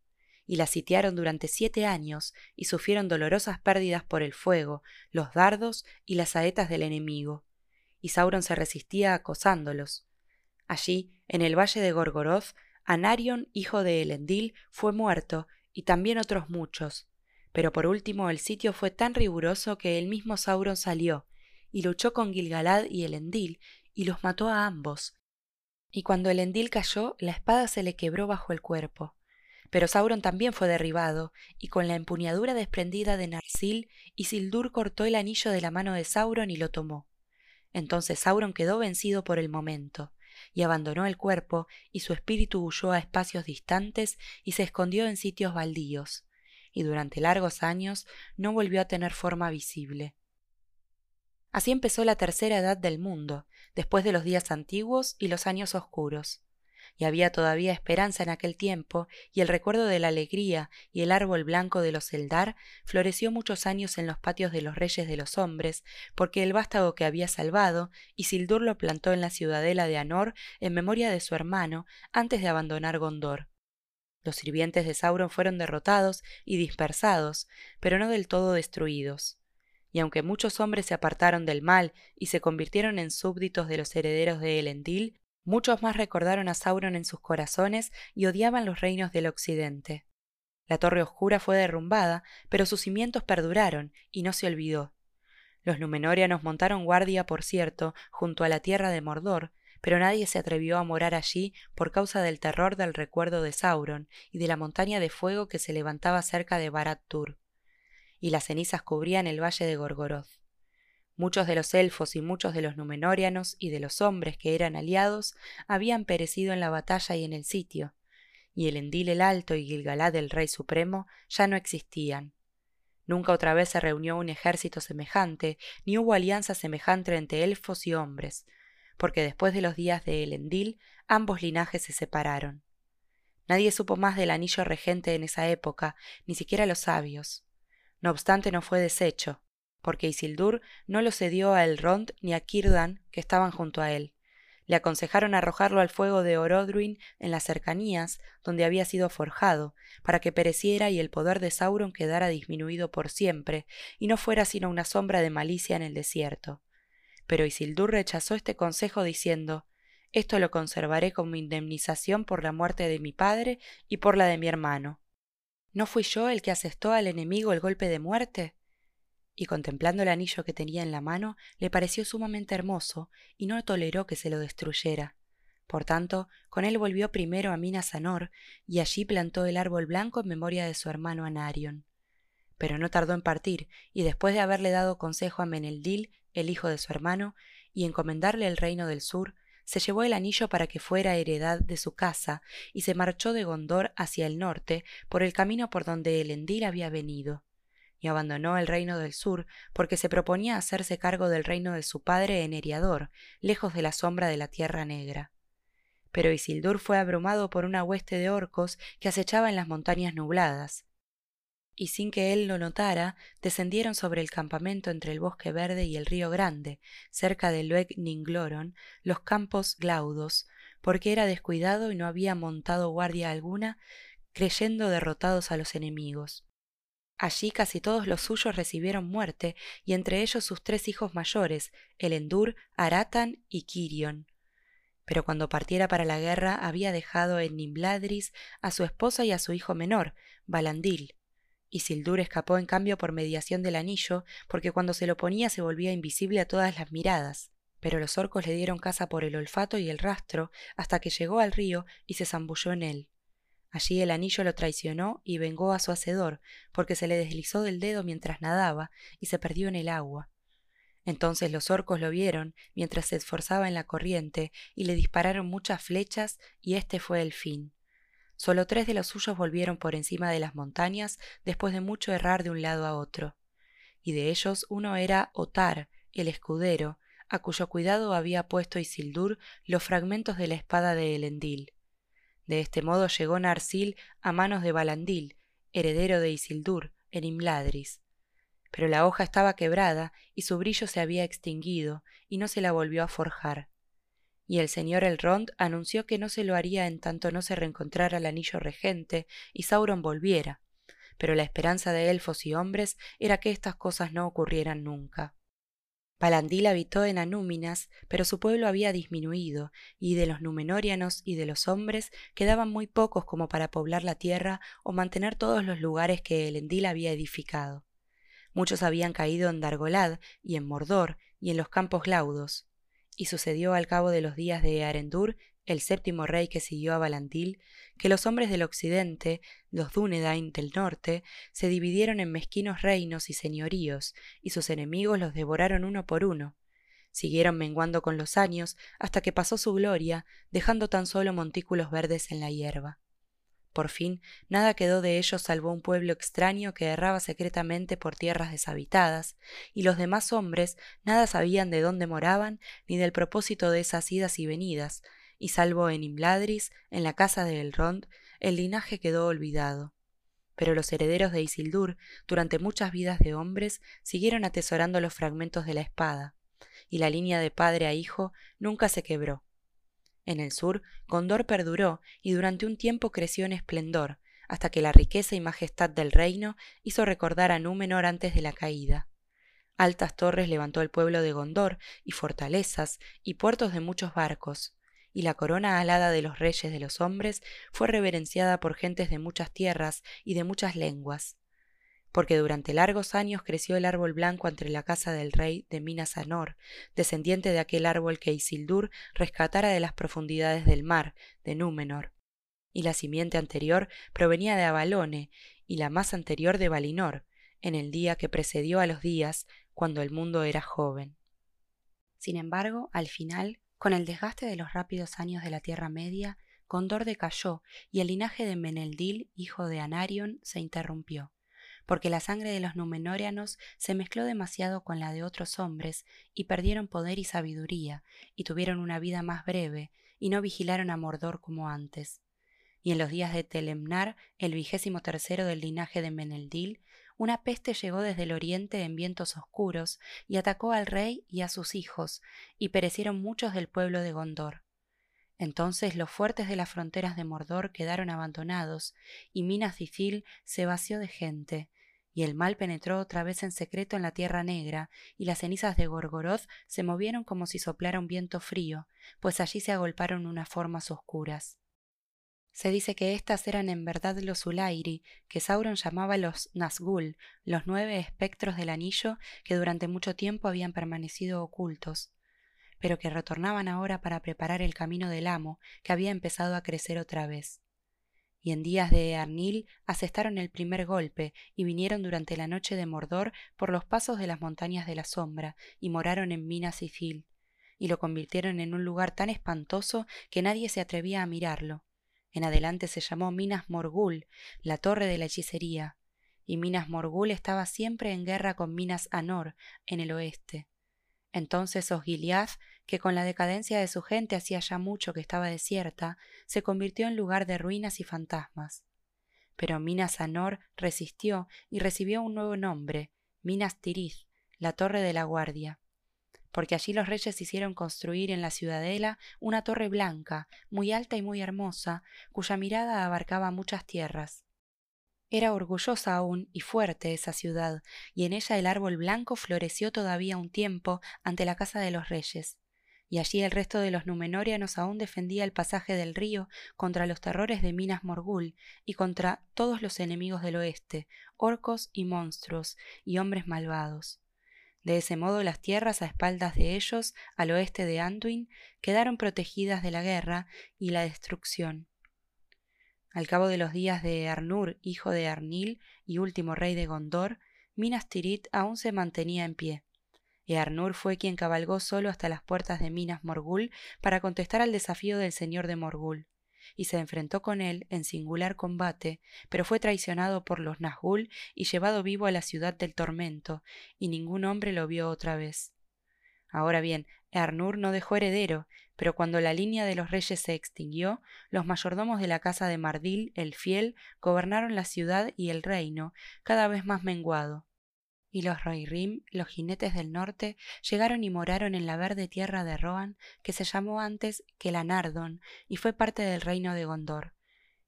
Speaker 1: y la sitiaron durante siete años y sufrieron dolorosas pérdidas por el fuego, los dardos y las saetas del enemigo, y Sauron se resistía acosándolos. Allí, en el valle de Gorgoroth, Anarion, hijo de Elendil, fue muerto, y también otros muchos. Pero por último el sitio fue tan riguroso que el mismo Sauron salió, y luchó con Gilgalad y Elendil, y los mató a ambos. Y cuando el Endil cayó, la espada se le quebró bajo el cuerpo. Pero Sauron también fue derribado, y con la empuñadura desprendida de Narsil, Isildur cortó el anillo de la mano de Sauron y lo tomó. Entonces Sauron quedó vencido por el momento, y abandonó el cuerpo, y su espíritu huyó a espacios distantes y se escondió en sitios baldíos, y durante largos años no volvió a tener forma visible. Así empezó la tercera edad del mundo, después de los días antiguos y los años oscuros. Y había todavía esperanza en aquel tiempo, y el recuerdo de la alegría y el árbol blanco de los Eldar floreció muchos años en los patios de los reyes de los hombres, porque el vástago que había salvado, Isildur lo plantó en la ciudadela de Anor en memoria de su hermano, antes de abandonar Gondor. Los sirvientes de Sauron fueron derrotados y dispersados, pero no del todo destruidos y aunque muchos hombres se apartaron del mal y se convirtieron en súbditos de los herederos de Elendil, muchos más recordaron a Sauron en sus corazones y odiaban los reinos del occidente. La torre oscura fue derrumbada, pero sus cimientos perduraron y no se olvidó. Los numenorianos montaron guardia, por cierto, junto a la tierra de Mordor, pero nadie se atrevió a morar allí por causa del terror del recuerdo de Sauron y de la montaña de fuego que se levantaba cerca de Barad-Tur y las cenizas cubrían el valle de Gorgoroth. Muchos de los elfos y muchos de los numenorianos y de los hombres que eran aliados habían perecido en la batalla y en el sitio, y el Endil el Alto y Gilgalad el Rey Supremo ya no existían. Nunca otra vez se reunió un ejército semejante, ni hubo alianza semejante entre elfos y hombres, porque después de los días de Elendil ambos linajes se separaron. Nadie supo más del anillo regente en esa época, ni siquiera los sabios. No obstante, no fue deshecho, porque Isildur no lo cedió a Elrond ni a Círdan, que estaban junto a él. Le aconsejaron arrojarlo al fuego de Orodruin en las cercanías, donde había sido forjado, para que pereciera y el poder de Sauron quedara disminuido por siempre, y no fuera sino una sombra de malicia en el desierto. Pero Isildur rechazó este consejo diciendo Esto lo conservaré como indemnización por la muerte de mi padre y por la de mi hermano. ¿No fui yo el que asestó al enemigo el golpe de muerte? Y contemplando el anillo que tenía en la mano, le pareció sumamente hermoso, y no toleró que se lo destruyera. Por tanto, con él volvió primero a Minas Anor, y allí plantó el árbol blanco en memoria de su hermano Anarion. pero no tardó en partir, y después de haberle dado consejo a Meneldil, el hijo de su hermano, y encomendarle el reino del sur, se llevó el anillo para que fuera heredad de su casa, y se marchó de Gondor hacia el norte, por el camino por donde Elendil había venido, y abandonó el reino del sur, porque se proponía hacerse cargo del reino de su padre en Eriador, lejos de la sombra de la Tierra Negra. Pero Isildur fue abrumado por una hueste de orcos que acechaba en las montañas nubladas, y sin que él lo notara, descendieron sobre el campamento entre el bosque verde y el río grande, cerca de Lueg Ningloron, los campos glaudos, porque era descuidado y no había montado guardia alguna, creyendo derrotados a los enemigos. Allí casi todos los suyos recibieron muerte, y entre ellos sus tres hijos mayores, Elendur, Aratan y Kirion. Pero cuando partiera para la guerra había dejado en Nimbladris a su esposa y a su hijo menor, Balandil, Isildur escapó en cambio por mediación del anillo, porque cuando se lo ponía se volvía invisible a todas las miradas. Pero los orcos le dieron caza por el olfato y el rastro hasta que llegó al río y se zambulló en él. Allí el anillo lo traicionó y vengó a su hacedor, porque se le deslizó del dedo mientras nadaba y se perdió en el agua. Entonces los orcos lo vieron mientras se esforzaba en la corriente y le dispararon muchas flechas y este fue el fin. Solo tres de los suyos volvieron por encima de las montañas después de mucho errar de un lado a otro, y de ellos uno era Otar, el escudero, a cuyo cuidado había puesto Isildur los fragmentos de la espada de Elendil. De este modo llegó Narsil a manos de Balandil, heredero de Isildur, en Imladris. Pero la hoja estaba quebrada y su brillo se había extinguido y no se la volvió a forjar y el señor Elrond anunció que no se lo haría en tanto no se reencontrara el anillo regente y Sauron volviera, pero la esperanza de elfos y hombres era que estas cosas no ocurrieran nunca. Palandil habitó en Anúminas, pero su pueblo había disminuido, y de los Númenóreanos y de los hombres quedaban muy pocos como para poblar la tierra o mantener todos los lugares que Elendil había edificado. Muchos habían caído en Dargolad y en Mordor y en los campos Glaudos, y sucedió al cabo de los días de Arendur, el séptimo rey que siguió a Balandil, que los hombres del occidente, los Dúnedain del norte, se dividieron en mezquinos reinos y señoríos, y sus enemigos los devoraron uno por uno. Siguieron menguando con los años hasta que pasó su gloria, dejando tan solo montículos verdes en la hierba. Por fin, nada quedó de ellos salvo un pueblo extraño que erraba secretamente por tierras deshabitadas, y los demás hombres nada sabían de dónde moraban ni del propósito de esas idas y venidas, y salvo en Imladris, en la casa de Elrond, el linaje quedó olvidado. Pero los herederos de Isildur, durante muchas vidas de hombres, siguieron atesorando los fragmentos de la espada, y la línea de padre a hijo nunca se quebró en el sur, Gondor perduró y durante un tiempo creció en esplendor, hasta que la riqueza y majestad del reino hizo recordar a Númenor antes de la caída. Altas torres levantó el pueblo de Gondor, y fortalezas, y puertos de muchos barcos, y la corona alada de los reyes de los hombres fue reverenciada por gentes de muchas tierras y de muchas lenguas porque durante largos años creció el árbol blanco entre la casa del rey de Minas Anor, descendiente de aquel árbol que Isildur rescatara de las profundidades del mar, de Númenor. Y la simiente anterior provenía de Avalone, y la más anterior de Valinor, en el día que precedió a los días cuando el mundo era joven. Sin embargo, al final, con el desgaste de los rápidos años de la Tierra Media, Condor decayó y el linaje de Meneldil, hijo de Anarion, se interrumpió porque la sangre de los Númenóreanos se mezcló demasiado con la de otros hombres y perdieron poder y sabiduría, y tuvieron una vida más breve, y no vigilaron a Mordor como antes. Y en los días de Telemnar, el vigésimo tercero del linaje de Meneldil, una peste llegó desde el oriente en vientos oscuros y atacó al rey y a sus hijos, y perecieron muchos del pueblo de Gondor. Entonces los fuertes de las fronteras de Mordor quedaron abandonados, y Minas Difil se vació de gente, y el mal penetró otra vez en secreto en la tierra negra, y las cenizas de Gorgoroth se movieron como si soplara un viento frío, pues allí se agolparon unas formas oscuras. Se dice que éstas eran en verdad los Ulairi, que Sauron llamaba los Nazgûl, los nueve espectros del anillo que durante mucho tiempo habían permanecido ocultos pero que retornaban ahora para preparar el camino del amo que había empezado a crecer otra vez. y en días de Arnil asestaron el primer golpe y vinieron durante la noche de Mordor por los pasos de las montañas de la sombra y moraron en Minas Ithil y lo convirtieron en un lugar tan espantoso que nadie se atrevía a mirarlo. En adelante se llamó Minas Morgul, la torre de la hechicería, y Minas Morgul estaba siempre en guerra con Minas Anor, en el oeste. Entonces Osgiliath, que con la decadencia de su gente hacía ya mucho que estaba desierta, se convirtió en lugar de ruinas y fantasmas. Pero Minas Anor resistió y recibió un nuevo nombre, Minas Tirith, la torre de la guardia, porque allí los reyes hicieron construir en la ciudadela una torre blanca, muy alta y muy hermosa, cuya mirada abarcaba muchas tierras. Era orgullosa aún y fuerte esa ciudad, y en ella el árbol blanco floreció todavía un tiempo ante la casa de los reyes, y allí el resto de los numenorianos aún defendía el pasaje del río contra los terrores de Minas Morgul y contra todos los enemigos del oeste, orcos y monstruos, y hombres malvados. De ese modo las tierras a espaldas de ellos, al oeste de Anduin, quedaron protegidas de la guerra y la destrucción al cabo de los días de Arnur, hijo de Arnil y último rey de Gondor, Minas Tirith aún se mantenía en pie. Y Arnur fue quien cabalgó solo hasta las puertas de Minas Morgul para contestar al desafío del señor de Morgul, y se enfrentó con él en singular combate, pero fue traicionado por los Nazgûl y llevado vivo a la ciudad del tormento, y ningún hombre lo vio otra vez. Ahora bien, Arnur no dejó heredero, pero cuando la línea de los reyes se extinguió, los mayordomos de la casa de Mardil, el fiel, gobernaron la ciudad y el reino, cada vez más menguado. Y los Rohirrim, los jinetes del norte, llegaron y moraron en la verde tierra de Rohan, que se llamó antes Kelanardon, y fue parte del reino de Gondor.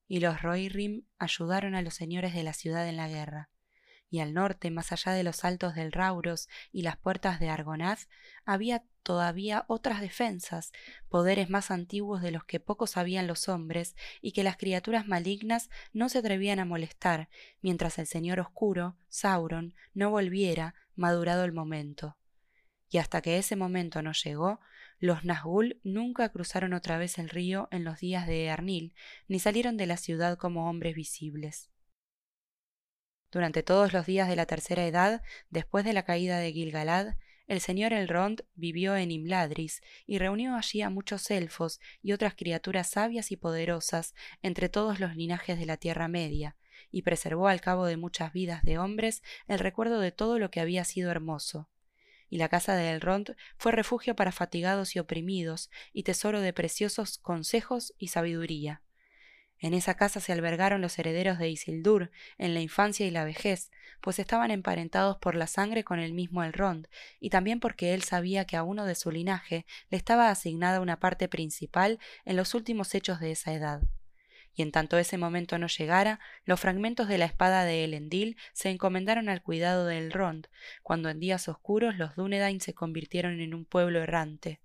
Speaker 1: Y los Rohirrim ayudaron a los señores de la ciudad en la guerra y al norte, más allá de los altos del Rauros y las puertas de Argonaz, había todavía otras defensas, poderes más antiguos de los que pocos sabían los hombres, y que las criaturas malignas no se atrevían a molestar, mientras el Señor Oscuro, Sauron, no volviera, madurado el momento. Y hasta que ese momento no llegó, los Nazgûl nunca cruzaron otra vez el río en los días de Arnil, ni salieron de la ciudad como hombres visibles. Durante todos los días de la tercera edad, después de la caída de Gilgalad, el señor Elrond vivió en Imladris y reunió allí a muchos elfos y otras criaturas sabias y poderosas entre todos los linajes de la Tierra Media, y preservó al cabo de muchas vidas de hombres el recuerdo de todo lo que había sido hermoso. Y la casa de Elrond fue refugio para fatigados y oprimidos, y tesoro de preciosos consejos y sabiduría. En esa casa se albergaron los herederos de Isildur en la infancia y la vejez, pues estaban emparentados por la sangre con el mismo Elrond, y también porque él sabía que a uno de su linaje le estaba asignada una parte principal en los últimos hechos de esa edad. Y en tanto ese momento no llegara, los fragmentos de la espada de Elendil se encomendaron al cuidado de Elrond, cuando en días oscuros los Dúnedain se convirtieron en un pueblo errante.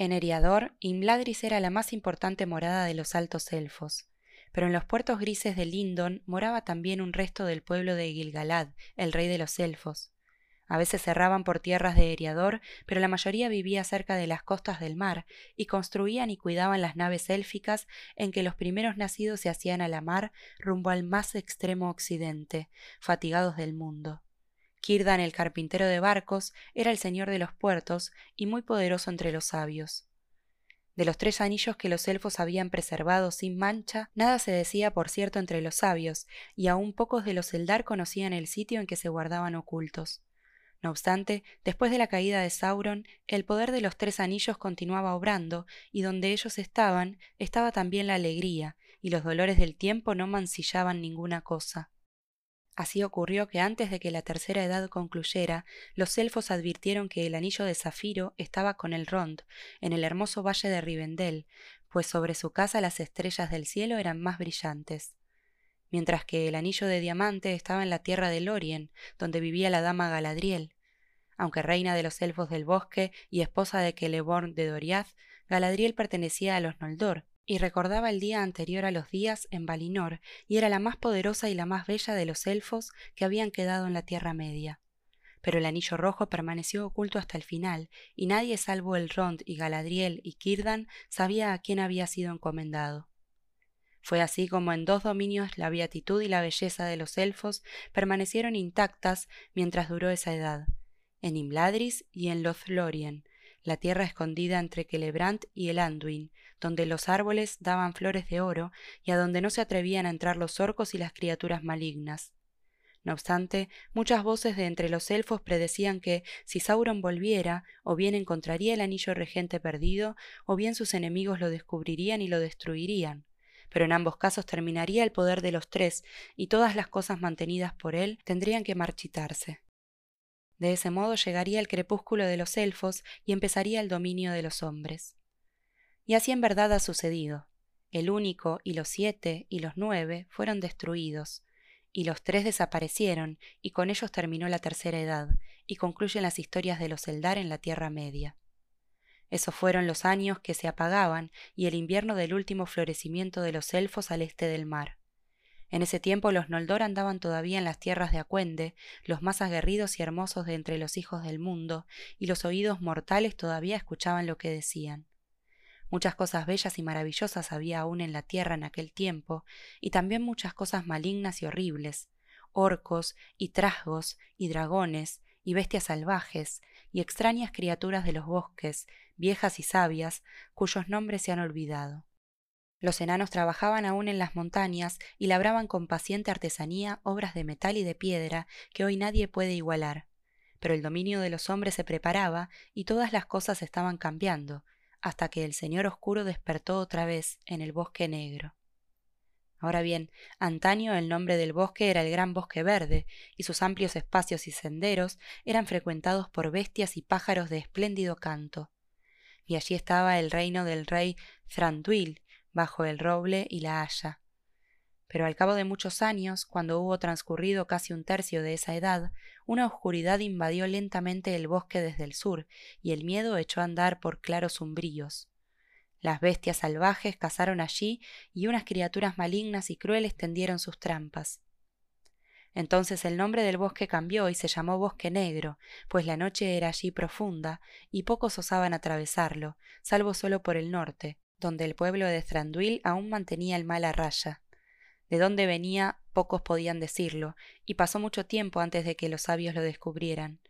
Speaker 1: En Eriador, Imladris era la más importante morada de los altos elfos, pero en los puertos grises de Lindon moraba también un resto del pueblo de Gilgalad, el rey de los elfos. A veces cerraban por tierras de Eriador, pero la mayoría vivía cerca de las costas del mar, y construían y cuidaban las naves élficas en que los primeros nacidos se hacían a la mar rumbo al más extremo occidente, fatigados del mundo. Kirdan el carpintero de barcos era el señor de los puertos y muy poderoso entre los sabios. De los tres anillos que los elfos habían preservado sin mancha, nada se decía por cierto entre los sabios, y aún pocos de los Eldar conocían el sitio en que se guardaban ocultos. No obstante, después de la caída de Sauron, el poder de los tres anillos continuaba obrando, y donde ellos estaban, estaba también la alegría, y los dolores del tiempo no mancillaban ninguna cosa. Así ocurrió que antes de que la tercera edad concluyera, los elfos advirtieron que el anillo de zafiro estaba con el Rond, en el hermoso valle de Rivendell, pues sobre su casa las estrellas del cielo eran más brillantes. Mientras que el anillo de diamante estaba en la tierra de Lorien, donde vivía la dama Galadriel. Aunque reina de los elfos del bosque y esposa de Celeborn de Doriath, Galadriel pertenecía a los Noldor, y recordaba el día anterior a los días en Valinor, y era la más poderosa y la más bella de los elfos que habían quedado en la Tierra Media. Pero el anillo rojo permaneció oculto hasta el final, y nadie salvo el Rond y Galadriel y Círdan sabía a quién había sido encomendado. Fue así como en dos dominios la beatitud y la belleza de los elfos permanecieron intactas mientras duró esa edad, en Imladris y en Lothlorien, la tierra escondida entre Celebrant y el Anduin, donde los árboles daban flores de oro y a donde no se atrevían a entrar los orcos y las criaturas malignas. No obstante, muchas voces de entre los elfos predecían que, si Sauron volviera, o bien encontraría el anillo regente perdido, o bien sus enemigos lo descubrirían y lo destruirían pero en ambos casos terminaría el poder de los tres y todas las cosas mantenidas por él tendrían que marchitarse. De ese modo llegaría el crepúsculo de los elfos y empezaría el dominio de los hombres. Y así en verdad ha sucedido. El único y los siete y los nueve fueron destruidos, y los tres desaparecieron, y con ellos terminó la tercera edad, y concluyen las historias de los Eldar en la Tierra Media. Esos fueron los años que se apagaban y el invierno del último florecimiento de los elfos al este del mar. En ese tiempo los Noldor andaban todavía en las tierras de Acuende, los más aguerridos y hermosos de entre los hijos del mundo, y los oídos mortales todavía escuchaban lo que decían. Muchas cosas bellas y maravillosas había aún en la tierra en aquel tiempo, y también muchas cosas malignas y horribles, orcos y trasgos y dragones y bestias salvajes y extrañas criaturas de los bosques, viejas y sabias, cuyos nombres se han olvidado. Los enanos trabajaban aún en las montañas y labraban con paciente artesanía obras de metal y de piedra que hoy nadie puede igualar. Pero el dominio de los hombres se preparaba y todas las cosas estaban cambiando, hasta que el Señor Oscuro despertó otra vez en el bosque negro. Ahora bien, antaño el nombre del bosque era el Gran Bosque Verde, y sus amplios espacios y senderos eran frecuentados por bestias y pájaros de espléndido canto y allí estaba el reino del rey Thranduil, bajo el roble y la haya. Pero al cabo de muchos años, cuando hubo transcurrido casi un tercio de esa edad, una oscuridad invadió lentamente el bosque desde el sur, y el miedo echó a andar por claros umbríos. Las bestias salvajes cazaron allí, y unas criaturas malignas y crueles tendieron sus trampas. Entonces el nombre del bosque cambió y se llamó Bosque Negro, pues la noche era allí profunda, y pocos osaban atravesarlo, salvo solo por el norte, donde el pueblo de Thranduil aún mantenía el mal a raya. De dónde venía pocos podían decirlo, y pasó mucho tiempo antes de que los sabios lo descubrieran.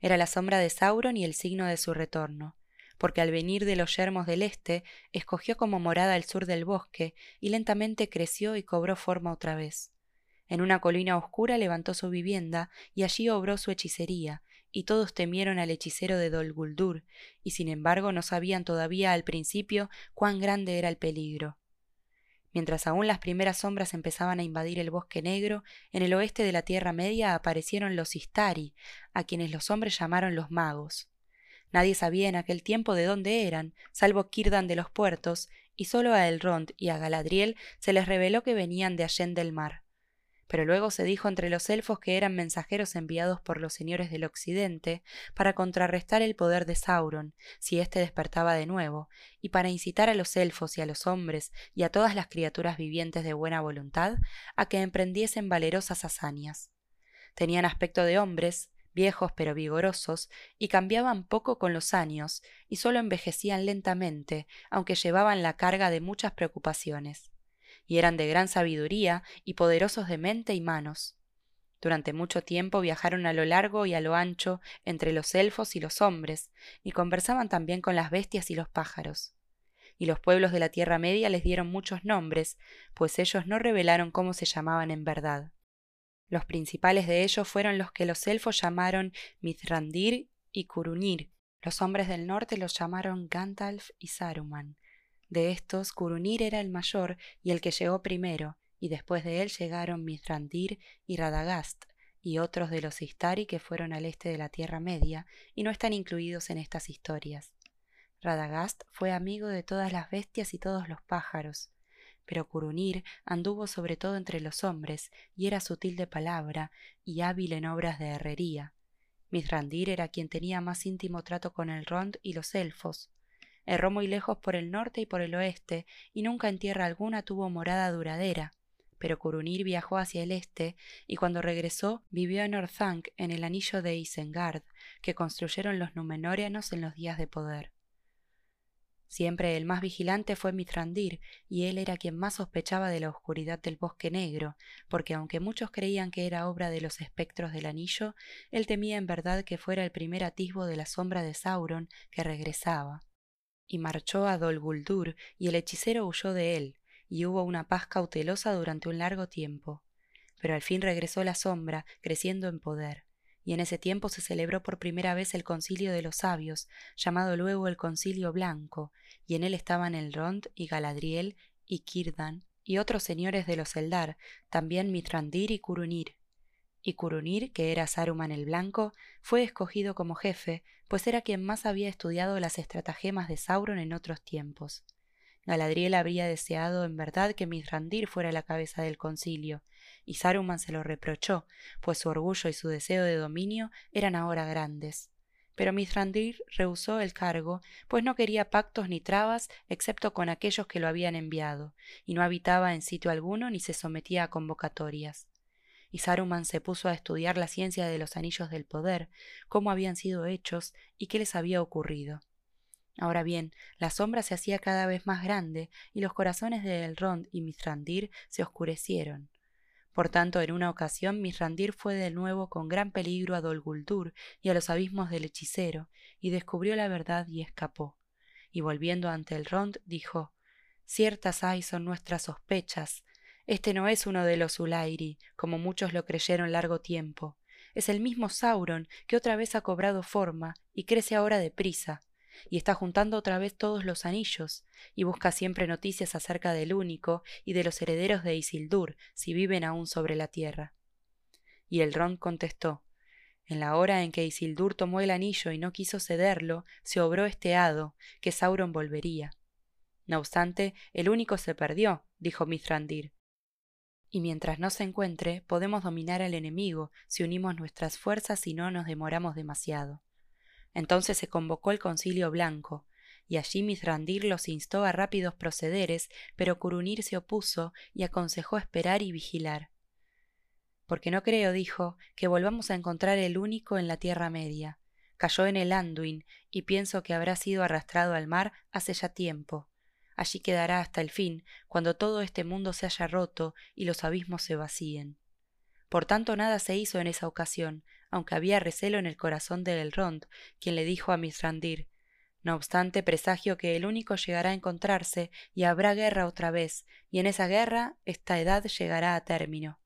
Speaker 1: Era la sombra de Sauron y el signo de su retorno, porque al venir de los yermos del este, escogió como morada el sur del bosque, y lentamente creció y cobró forma otra vez. En una colina oscura levantó su vivienda y allí obró su hechicería, y todos temieron al hechicero de Dol Guldur, y sin embargo no sabían todavía al principio cuán grande era el peligro. Mientras aún las primeras sombras empezaban a invadir el bosque negro, en el oeste de la Tierra Media aparecieron los Istari, a quienes los hombres llamaron los magos. Nadie sabía en aquel tiempo de dónde eran, salvo Kirdan de los puertos, y solo a Elrond y a Galadriel se les reveló que venían de Allen del mar pero luego se dijo entre los elfos que eran mensajeros enviados por los señores del occidente para contrarrestar el poder de Sauron, si éste despertaba de nuevo, y para incitar a los elfos y a los hombres y a todas las criaturas vivientes de buena voluntad a que emprendiesen valerosas hazañas. Tenían aspecto de hombres, viejos pero vigorosos, y cambiaban poco con los años, y sólo envejecían lentamente, aunque llevaban la carga de muchas preocupaciones y eran de gran sabiduría y poderosos de mente y manos. Durante mucho tiempo viajaron a lo largo y a lo ancho entre los elfos y los hombres, y conversaban también con las bestias y los pájaros. Y los pueblos de la Tierra Media les dieron muchos nombres, pues ellos no revelaron cómo se llamaban en verdad. Los principales de ellos fueron los que los elfos llamaron Mithrandir y Kurunir. Los hombres del norte los llamaron Gandalf y Saruman, de estos, Curunir era el mayor y el que llegó primero, y después de él llegaron Mithrandir y Radagast, y otros de los Istari que fueron al este de la Tierra Media, y no están incluidos en estas historias. Radagast fue amigo de todas las bestias y todos los pájaros, pero Curunir anduvo sobre todo entre los hombres, y era sutil de palabra, y hábil en obras de herrería. Mithrandir era quien tenía más íntimo trato con el Rond y los elfos. Erró muy lejos por el norte y por el oeste, y nunca en tierra alguna tuvo morada duradera. Pero Curunir viajó hacia el este, y cuando regresó vivió en Orthanc, en el anillo de Isengard, que construyeron los Númenóreanos en los días de poder. Siempre el más vigilante fue Mithrandir, y él era quien más sospechaba de la oscuridad del bosque negro, porque aunque muchos creían que era obra de los espectros del anillo, él temía en verdad que fuera el primer atisbo de la sombra de Sauron que regresaba. Y marchó a Dol Guldur, y el hechicero huyó de él, y hubo una paz cautelosa durante un largo tiempo. Pero al fin regresó la sombra, creciendo en poder y en ese tiempo se celebró por primera vez el concilio de los sabios, llamado luego el concilio blanco, y en él estaban el Rond y Galadriel y Kirdan, y otros señores de los Eldar, también Mithrandir y Curunir. Y Curunir, que era Saruman el Blanco, fue escogido como jefe, pues era quien más había estudiado las estratagemas de Sauron en otros tiempos. Galadriel habría deseado en verdad que Mithrandir fuera la cabeza del concilio, y Saruman se lo reprochó, pues su orgullo y su deseo de dominio eran ahora grandes. Pero Mithrandir rehusó el cargo, pues no quería pactos ni trabas excepto con aquellos que lo habían enviado, y no habitaba en sitio alguno ni se sometía a convocatorias. Y Saruman se puso a estudiar la ciencia de los anillos del poder, cómo habían sido hechos y qué les había ocurrido. Ahora bien, la sombra se hacía cada vez más grande y los corazones de Elrond y Mithrandir se oscurecieron. Por tanto, en una ocasión Mithrandir fue de nuevo con gran peligro a Dol Guldur y a los abismos del hechicero, y descubrió la verdad y escapó. Y volviendo ante el Rond, dijo Ciertas hay son nuestras sospechas. Este no es uno de los Ulairi, como muchos lo creyeron largo tiempo. Es el mismo Sauron que otra vez ha cobrado forma y crece ahora deprisa y está juntando otra vez todos los anillos, y busca siempre noticias acerca del único y de los herederos de Isildur, si viven aún sobre la tierra. Y el Ron contestó En la hora en que Isildur tomó el anillo y no quiso cederlo, se obró este hado, que Sauron volvería. No obstante, el único se perdió, dijo Mithrandir. Y mientras no se encuentre, podemos dominar al enemigo si unimos nuestras fuerzas y no nos demoramos demasiado. Entonces se convocó el concilio blanco, y allí Mithrandir los instó a rápidos procederes, pero Curunir se opuso y aconsejó esperar y vigilar. Porque no creo, dijo, que volvamos a encontrar el único en la Tierra Media. Cayó en el Anduin, y pienso que habrá sido arrastrado al mar hace ya tiempo. Allí quedará hasta el fin, cuando todo este mundo se haya roto y los abismos se vacíen. Por tanto nada se hizo en esa ocasión, aunque había recelo en el corazón de Elrond, quien le dijo a Misrandir No obstante, presagio que el único llegará a encontrarse y habrá guerra otra vez, y en esa guerra esta edad llegará a término.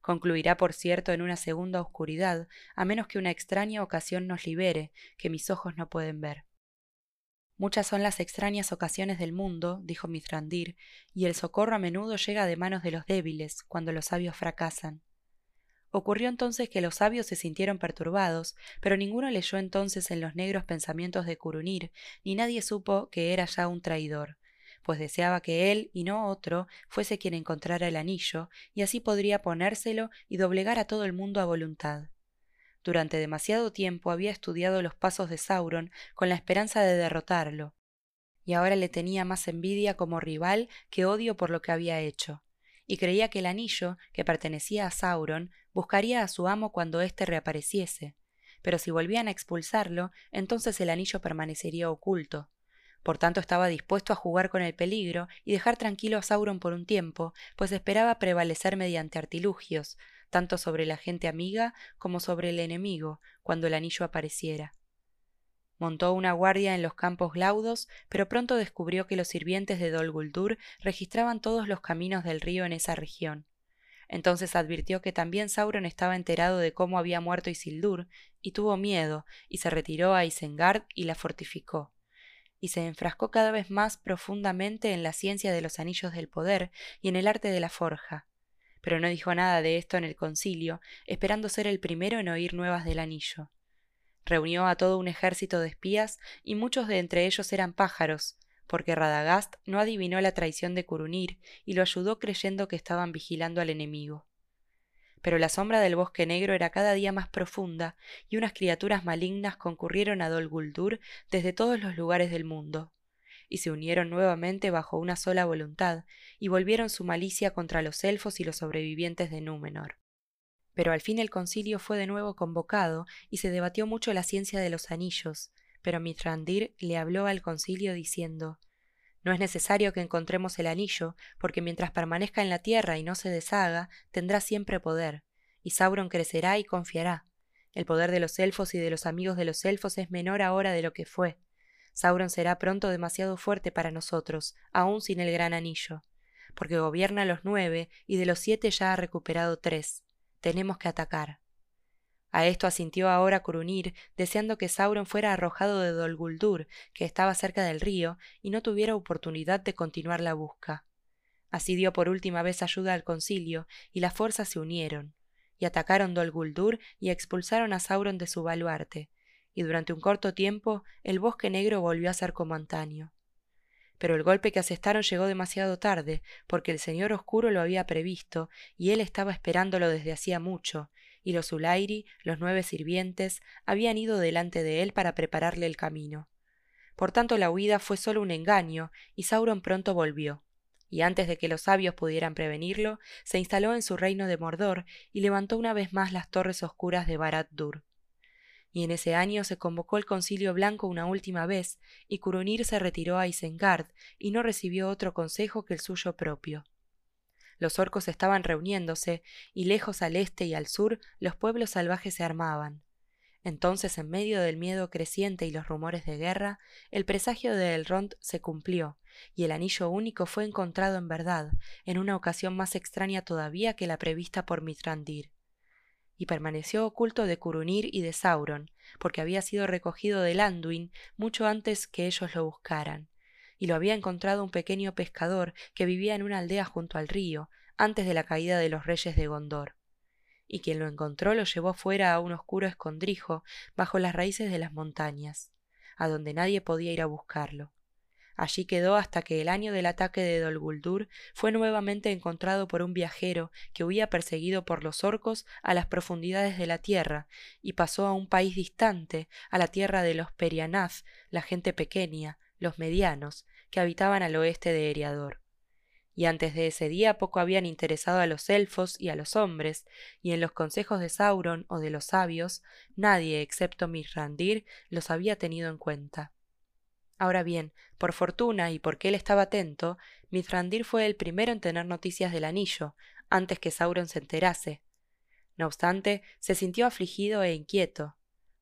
Speaker 1: Concluirá, por cierto, en una segunda oscuridad, a menos que una extraña ocasión nos libere, que mis ojos no pueden ver. Muchas son las extrañas ocasiones del mundo, dijo Mithrandir, y el socorro a menudo llega de manos de los débiles, cuando los sabios fracasan. Ocurrió entonces que los sabios se sintieron perturbados, pero ninguno leyó entonces en los negros pensamientos de Curunir, ni nadie supo que era ya un traidor, pues deseaba que él y no otro fuese quien encontrara el anillo, y así podría ponérselo y doblegar a todo el mundo a voluntad. Durante demasiado tiempo había estudiado los pasos de Sauron con la esperanza de derrotarlo, y ahora le tenía más envidia como rival que odio por lo que había hecho y creía que el anillo, que pertenecía a Sauron, buscaría a su amo cuando éste reapareciese. Pero si volvían a expulsarlo, entonces el anillo permanecería oculto. Por tanto estaba dispuesto a jugar con el peligro y dejar tranquilo a Sauron por un tiempo, pues esperaba prevalecer mediante artilugios, tanto sobre la gente amiga como sobre el enemigo, cuando el anillo apareciera. Montó una guardia en los campos glaudos, pero pronto descubrió que los sirvientes de Dol Guldur registraban todos los caminos del río en esa región. Entonces advirtió que también Sauron estaba enterado de cómo había muerto Isildur, y tuvo miedo, y se retiró a Isengard y la fortificó. Y se enfrascó cada vez más profundamente en la ciencia de los anillos del poder y en el arte de la forja. Pero no dijo nada de esto en el concilio, esperando ser el primero en oír nuevas del anillo. Reunió a todo un ejército de espías y muchos de entre ellos eran pájaros, porque Radagast no adivinó la traición de Curunir y lo ayudó creyendo que estaban vigilando al enemigo. Pero la sombra del bosque negro era cada día más profunda y unas criaturas malignas concurrieron a Dol Guldur desde todos los lugares del mundo y se unieron nuevamente bajo una sola voluntad, y volvieron su malicia contra los elfos y los sobrevivientes de Númenor. Pero al fin el concilio fue de nuevo convocado y se debatió mucho la ciencia de los anillos, pero Mithrandir le habló al concilio diciendo No es necesario que encontremos el anillo, porque mientras permanezca en la tierra y no se deshaga, tendrá siempre poder, y Sauron crecerá y confiará. El poder de los elfos y de los amigos de los elfos es menor ahora de lo que fue. Sauron será pronto demasiado fuerte para nosotros, aun sin el gran anillo, porque gobierna los nueve y de los siete ya ha recuperado tres. Tenemos que atacar. A esto asintió ahora Curunir, deseando que Sauron fuera arrojado de Dol Guldur, que estaba cerca del río, y no tuviera oportunidad de continuar la busca. Así dio por última vez ayuda al concilio, y las fuerzas se unieron, y atacaron Dol Guldur y expulsaron a Sauron de su baluarte, y durante un corto tiempo el bosque negro volvió a ser como antaño. Pero el golpe que asestaron llegó demasiado tarde, porque el señor oscuro lo había previsto, y él estaba esperándolo desde hacía mucho, y los Ulairi, los nueve sirvientes, habían ido delante de él para prepararle el camino. Por tanto la huida fue solo un engaño, y Sauron pronto volvió. Y antes de que los sabios pudieran prevenirlo, se instaló en su reino de Mordor y levantó una vez más las torres oscuras de Barad-dûr. Y en ese año se convocó el concilio blanco una última vez, y Curunir se retiró a Isengard y no recibió otro consejo que el suyo propio. Los orcos estaban reuniéndose, y lejos al este y al sur los pueblos salvajes se armaban. Entonces, en medio del miedo creciente y los rumores de guerra, el presagio de Elrond se cumplió, y el anillo único fue encontrado en verdad, en una ocasión más extraña todavía que la prevista por Mithrandir. Y permaneció oculto de Curunir y de Sauron, porque había sido recogido de Anduin mucho antes que ellos lo buscaran, y lo había encontrado un pequeño pescador que vivía en una aldea junto al río, antes de la caída de los reyes de Gondor. Y quien lo encontró lo llevó fuera a un oscuro escondrijo bajo las raíces de las montañas, a donde nadie podía ir a buscarlo. Allí quedó hasta que el año del ataque de Dol Guldur fue nuevamente encontrado por un viajero que huía perseguido por los orcos a las profundidades de la tierra y pasó a un país distante, a la tierra de los Perianaz, la gente pequeña, los medianos, que habitaban al oeste de Eriador. Y antes de ese día poco habían interesado a los elfos y a los hombres, y en los consejos de Sauron o de los sabios, nadie excepto Mirrandir los había tenido en cuenta. Ahora bien, por fortuna y porque él estaba atento, Mithrandir fue el primero en tener noticias del anillo, antes que Sauron se enterase. No obstante, se sintió afligido e inquieto,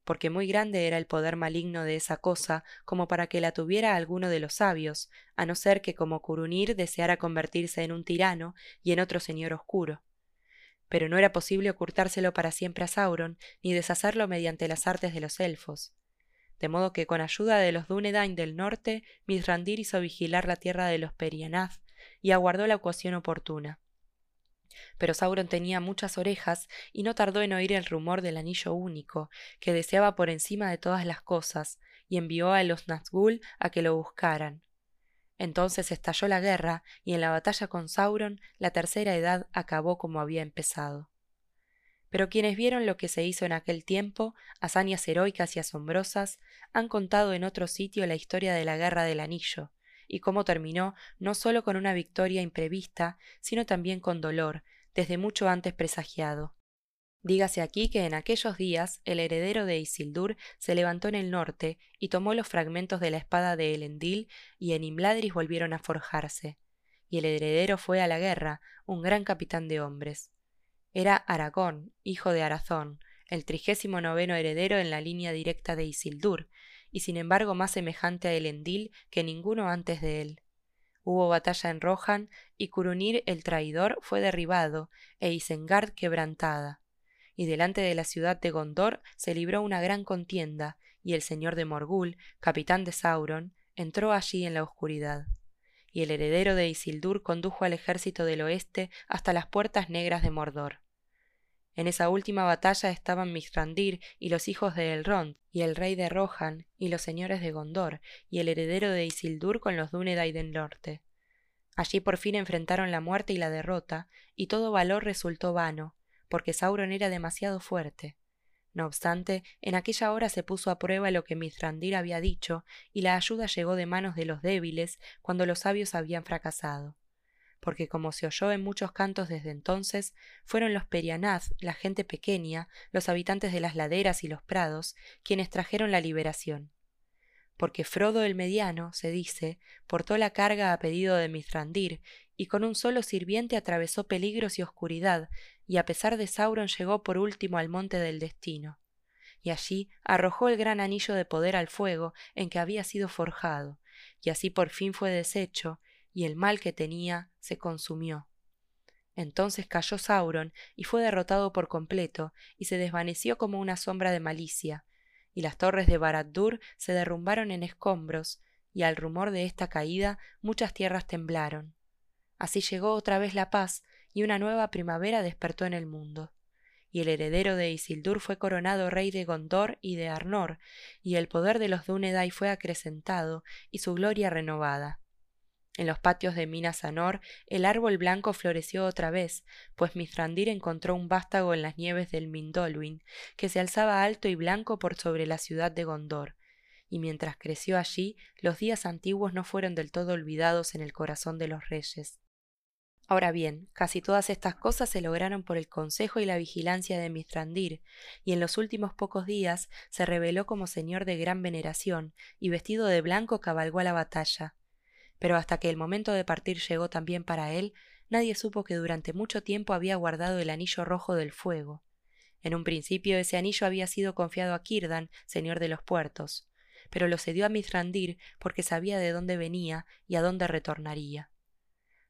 Speaker 1: porque muy grande era el poder maligno de esa cosa como para que la tuviera alguno de los sabios, a no ser que como Curunir deseara convertirse en un tirano y en otro señor oscuro. Pero no era posible ocultárselo para siempre a Sauron, ni deshacerlo mediante las artes de los elfos. De modo que con ayuda de los Dúnedain del norte, Mithrandir hizo vigilar la tierra de los Perianaz y aguardó la ocasión oportuna. Pero Sauron tenía muchas orejas y no tardó en oír el rumor del anillo único, que deseaba por encima de todas las cosas, y envió a los Nazgûl a que lo buscaran. Entonces estalló la guerra, y en la batalla con Sauron la tercera edad acabó como había empezado. Pero quienes vieron lo que se hizo en aquel tiempo, hazañas heroicas y asombrosas, han contado en otro sitio la historia de la guerra del anillo, y cómo terminó no sólo con una victoria imprevista, sino también con dolor, desde mucho antes presagiado. Dígase aquí que en aquellos días el heredero de Isildur se levantó en el norte y tomó los fragmentos de la espada de Elendil y en Imladris volvieron a forjarse. Y el heredero fue a la guerra, un gran capitán de hombres. Era Aragón, hijo de Arazón, el trigésimo noveno heredero en la línea directa de Isildur, y sin embargo más semejante a Elendil que ninguno antes de él. Hubo batalla en Rohan, y Curunir el traidor fue derribado, e Isengard quebrantada. Y delante de la ciudad de Gondor se libró una gran contienda, y el señor de Morgul, capitán de Sauron, entró allí en la oscuridad. Y el heredero de Isildur condujo al ejército del oeste hasta las puertas negras de Mordor. En esa última batalla estaban Mithrandir y los hijos de Elrond, y el rey de Rohan, y los señores de Gondor, y el heredero de Isildur con los Dúnedain del norte. Allí por fin enfrentaron la muerte y la derrota, y todo valor resultó vano, porque Sauron era demasiado fuerte. No obstante, en aquella hora se puso a prueba lo que Mithrandir había dicho, y la ayuda llegó de manos de los débiles cuando los sabios habían fracasado porque como se oyó en muchos cantos desde entonces, fueron los Perianaz, la gente pequeña, los habitantes de las laderas y los prados, quienes trajeron la liberación. porque Frodo el Mediano, se dice, portó la carga a pedido de Mithrandir, y con un solo sirviente atravesó peligros y oscuridad, y a pesar de Sauron llegó por último al monte del destino. Y allí arrojó el gran anillo de poder al fuego en que había sido forjado, y así por fin fue deshecho, y el mal que tenía se consumió. Entonces cayó Sauron y fue derrotado por completo, y se desvaneció como una sombra de malicia, y las torres de Barad-dûr se derrumbaron en escombros, y al rumor de esta caída muchas tierras temblaron. Así llegó otra vez la paz, y una nueva primavera despertó en el mundo. Y el heredero de Isildur fue coronado rey de Gondor y de Arnor, y el poder de los Dúnedain fue acrecentado, y su gloria renovada. En los patios de Minas Anor el árbol blanco floreció otra vez, pues Mithrandir encontró un vástago en las nieves del Mindolwin, que se alzaba alto y blanco por sobre la ciudad de Gondor, y mientras creció allí, los días antiguos no fueron del todo olvidados en el corazón de los reyes. Ahora bien, casi todas estas cosas se lograron por el consejo y la vigilancia de Mithrandir, y en los últimos pocos días se reveló como señor de gran veneración, y vestido de blanco cabalgó a la batalla pero hasta que el momento de partir llegó también para él, nadie supo que durante mucho tiempo había guardado el anillo rojo del fuego. En un principio ese anillo había sido confiado a Kirdan, señor de los puertos, pero lo cedió a Mithrandir porque sabía de dónde venía y a dónde retornaría.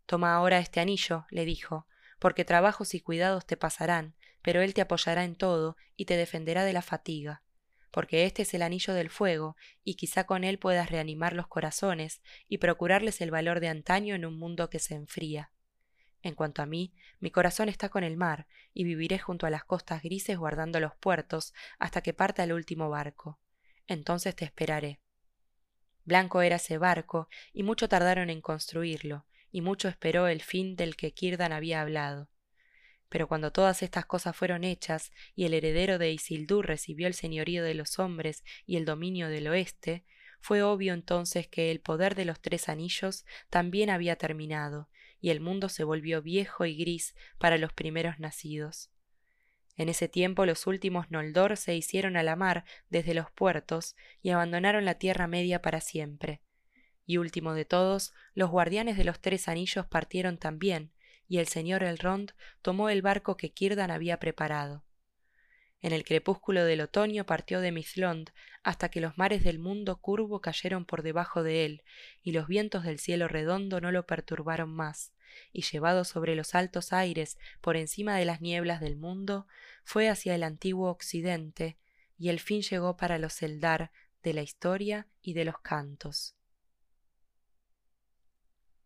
Speaker 1: Toma ahora este anillo, le dijo, porque trabajos y cuidados te pasarán, pero él te apoyará en todo y te defenderá de la fatiga porque este es el anillo del fuego, y quizá con él puedas reanimar los corazones y procurarles el valor de antaño en un mundo que se enfría. En cuanto a mí, mi corazón está con el mar, y viviré junto a las costas grises guardando los puertos hasta que parta el último barco. Entonces te esperaré. Blanco era ese barco, y mucho tardaron en construirlo, y mucho esperó el fin del que Kirdan había hablado. Pero cuando todas estas cosas fueron hechas y el heredero de Isildur recibió el señorío de los hombres y el dominio del oeste, fue obvio entonces que el poder de los tres anillos también había terminado, y el mundo se volvió viejo y gris para los primeros nacidos. En ese tiempo los últimos Noldor se hicieron a la mar desde los puertos y abandonaron la Tierra Media para siempre. Y último de todos, los guardianes de los tres anillos partieron también, y el señor Elrond tomó el barco que Círdan había preparado. En el crepúsculo del otoño partió de Mithlond hasta que los mares del mundo curvo cayeron por debajo de él, y los vientos del cielo redondo no lo perturbaron más, y llevado sobre los altos aires por encima de las nieblas del mundo, fue hacia el antiguo occidente, y el fin llegó para los Eldar de la historia y de los cantos.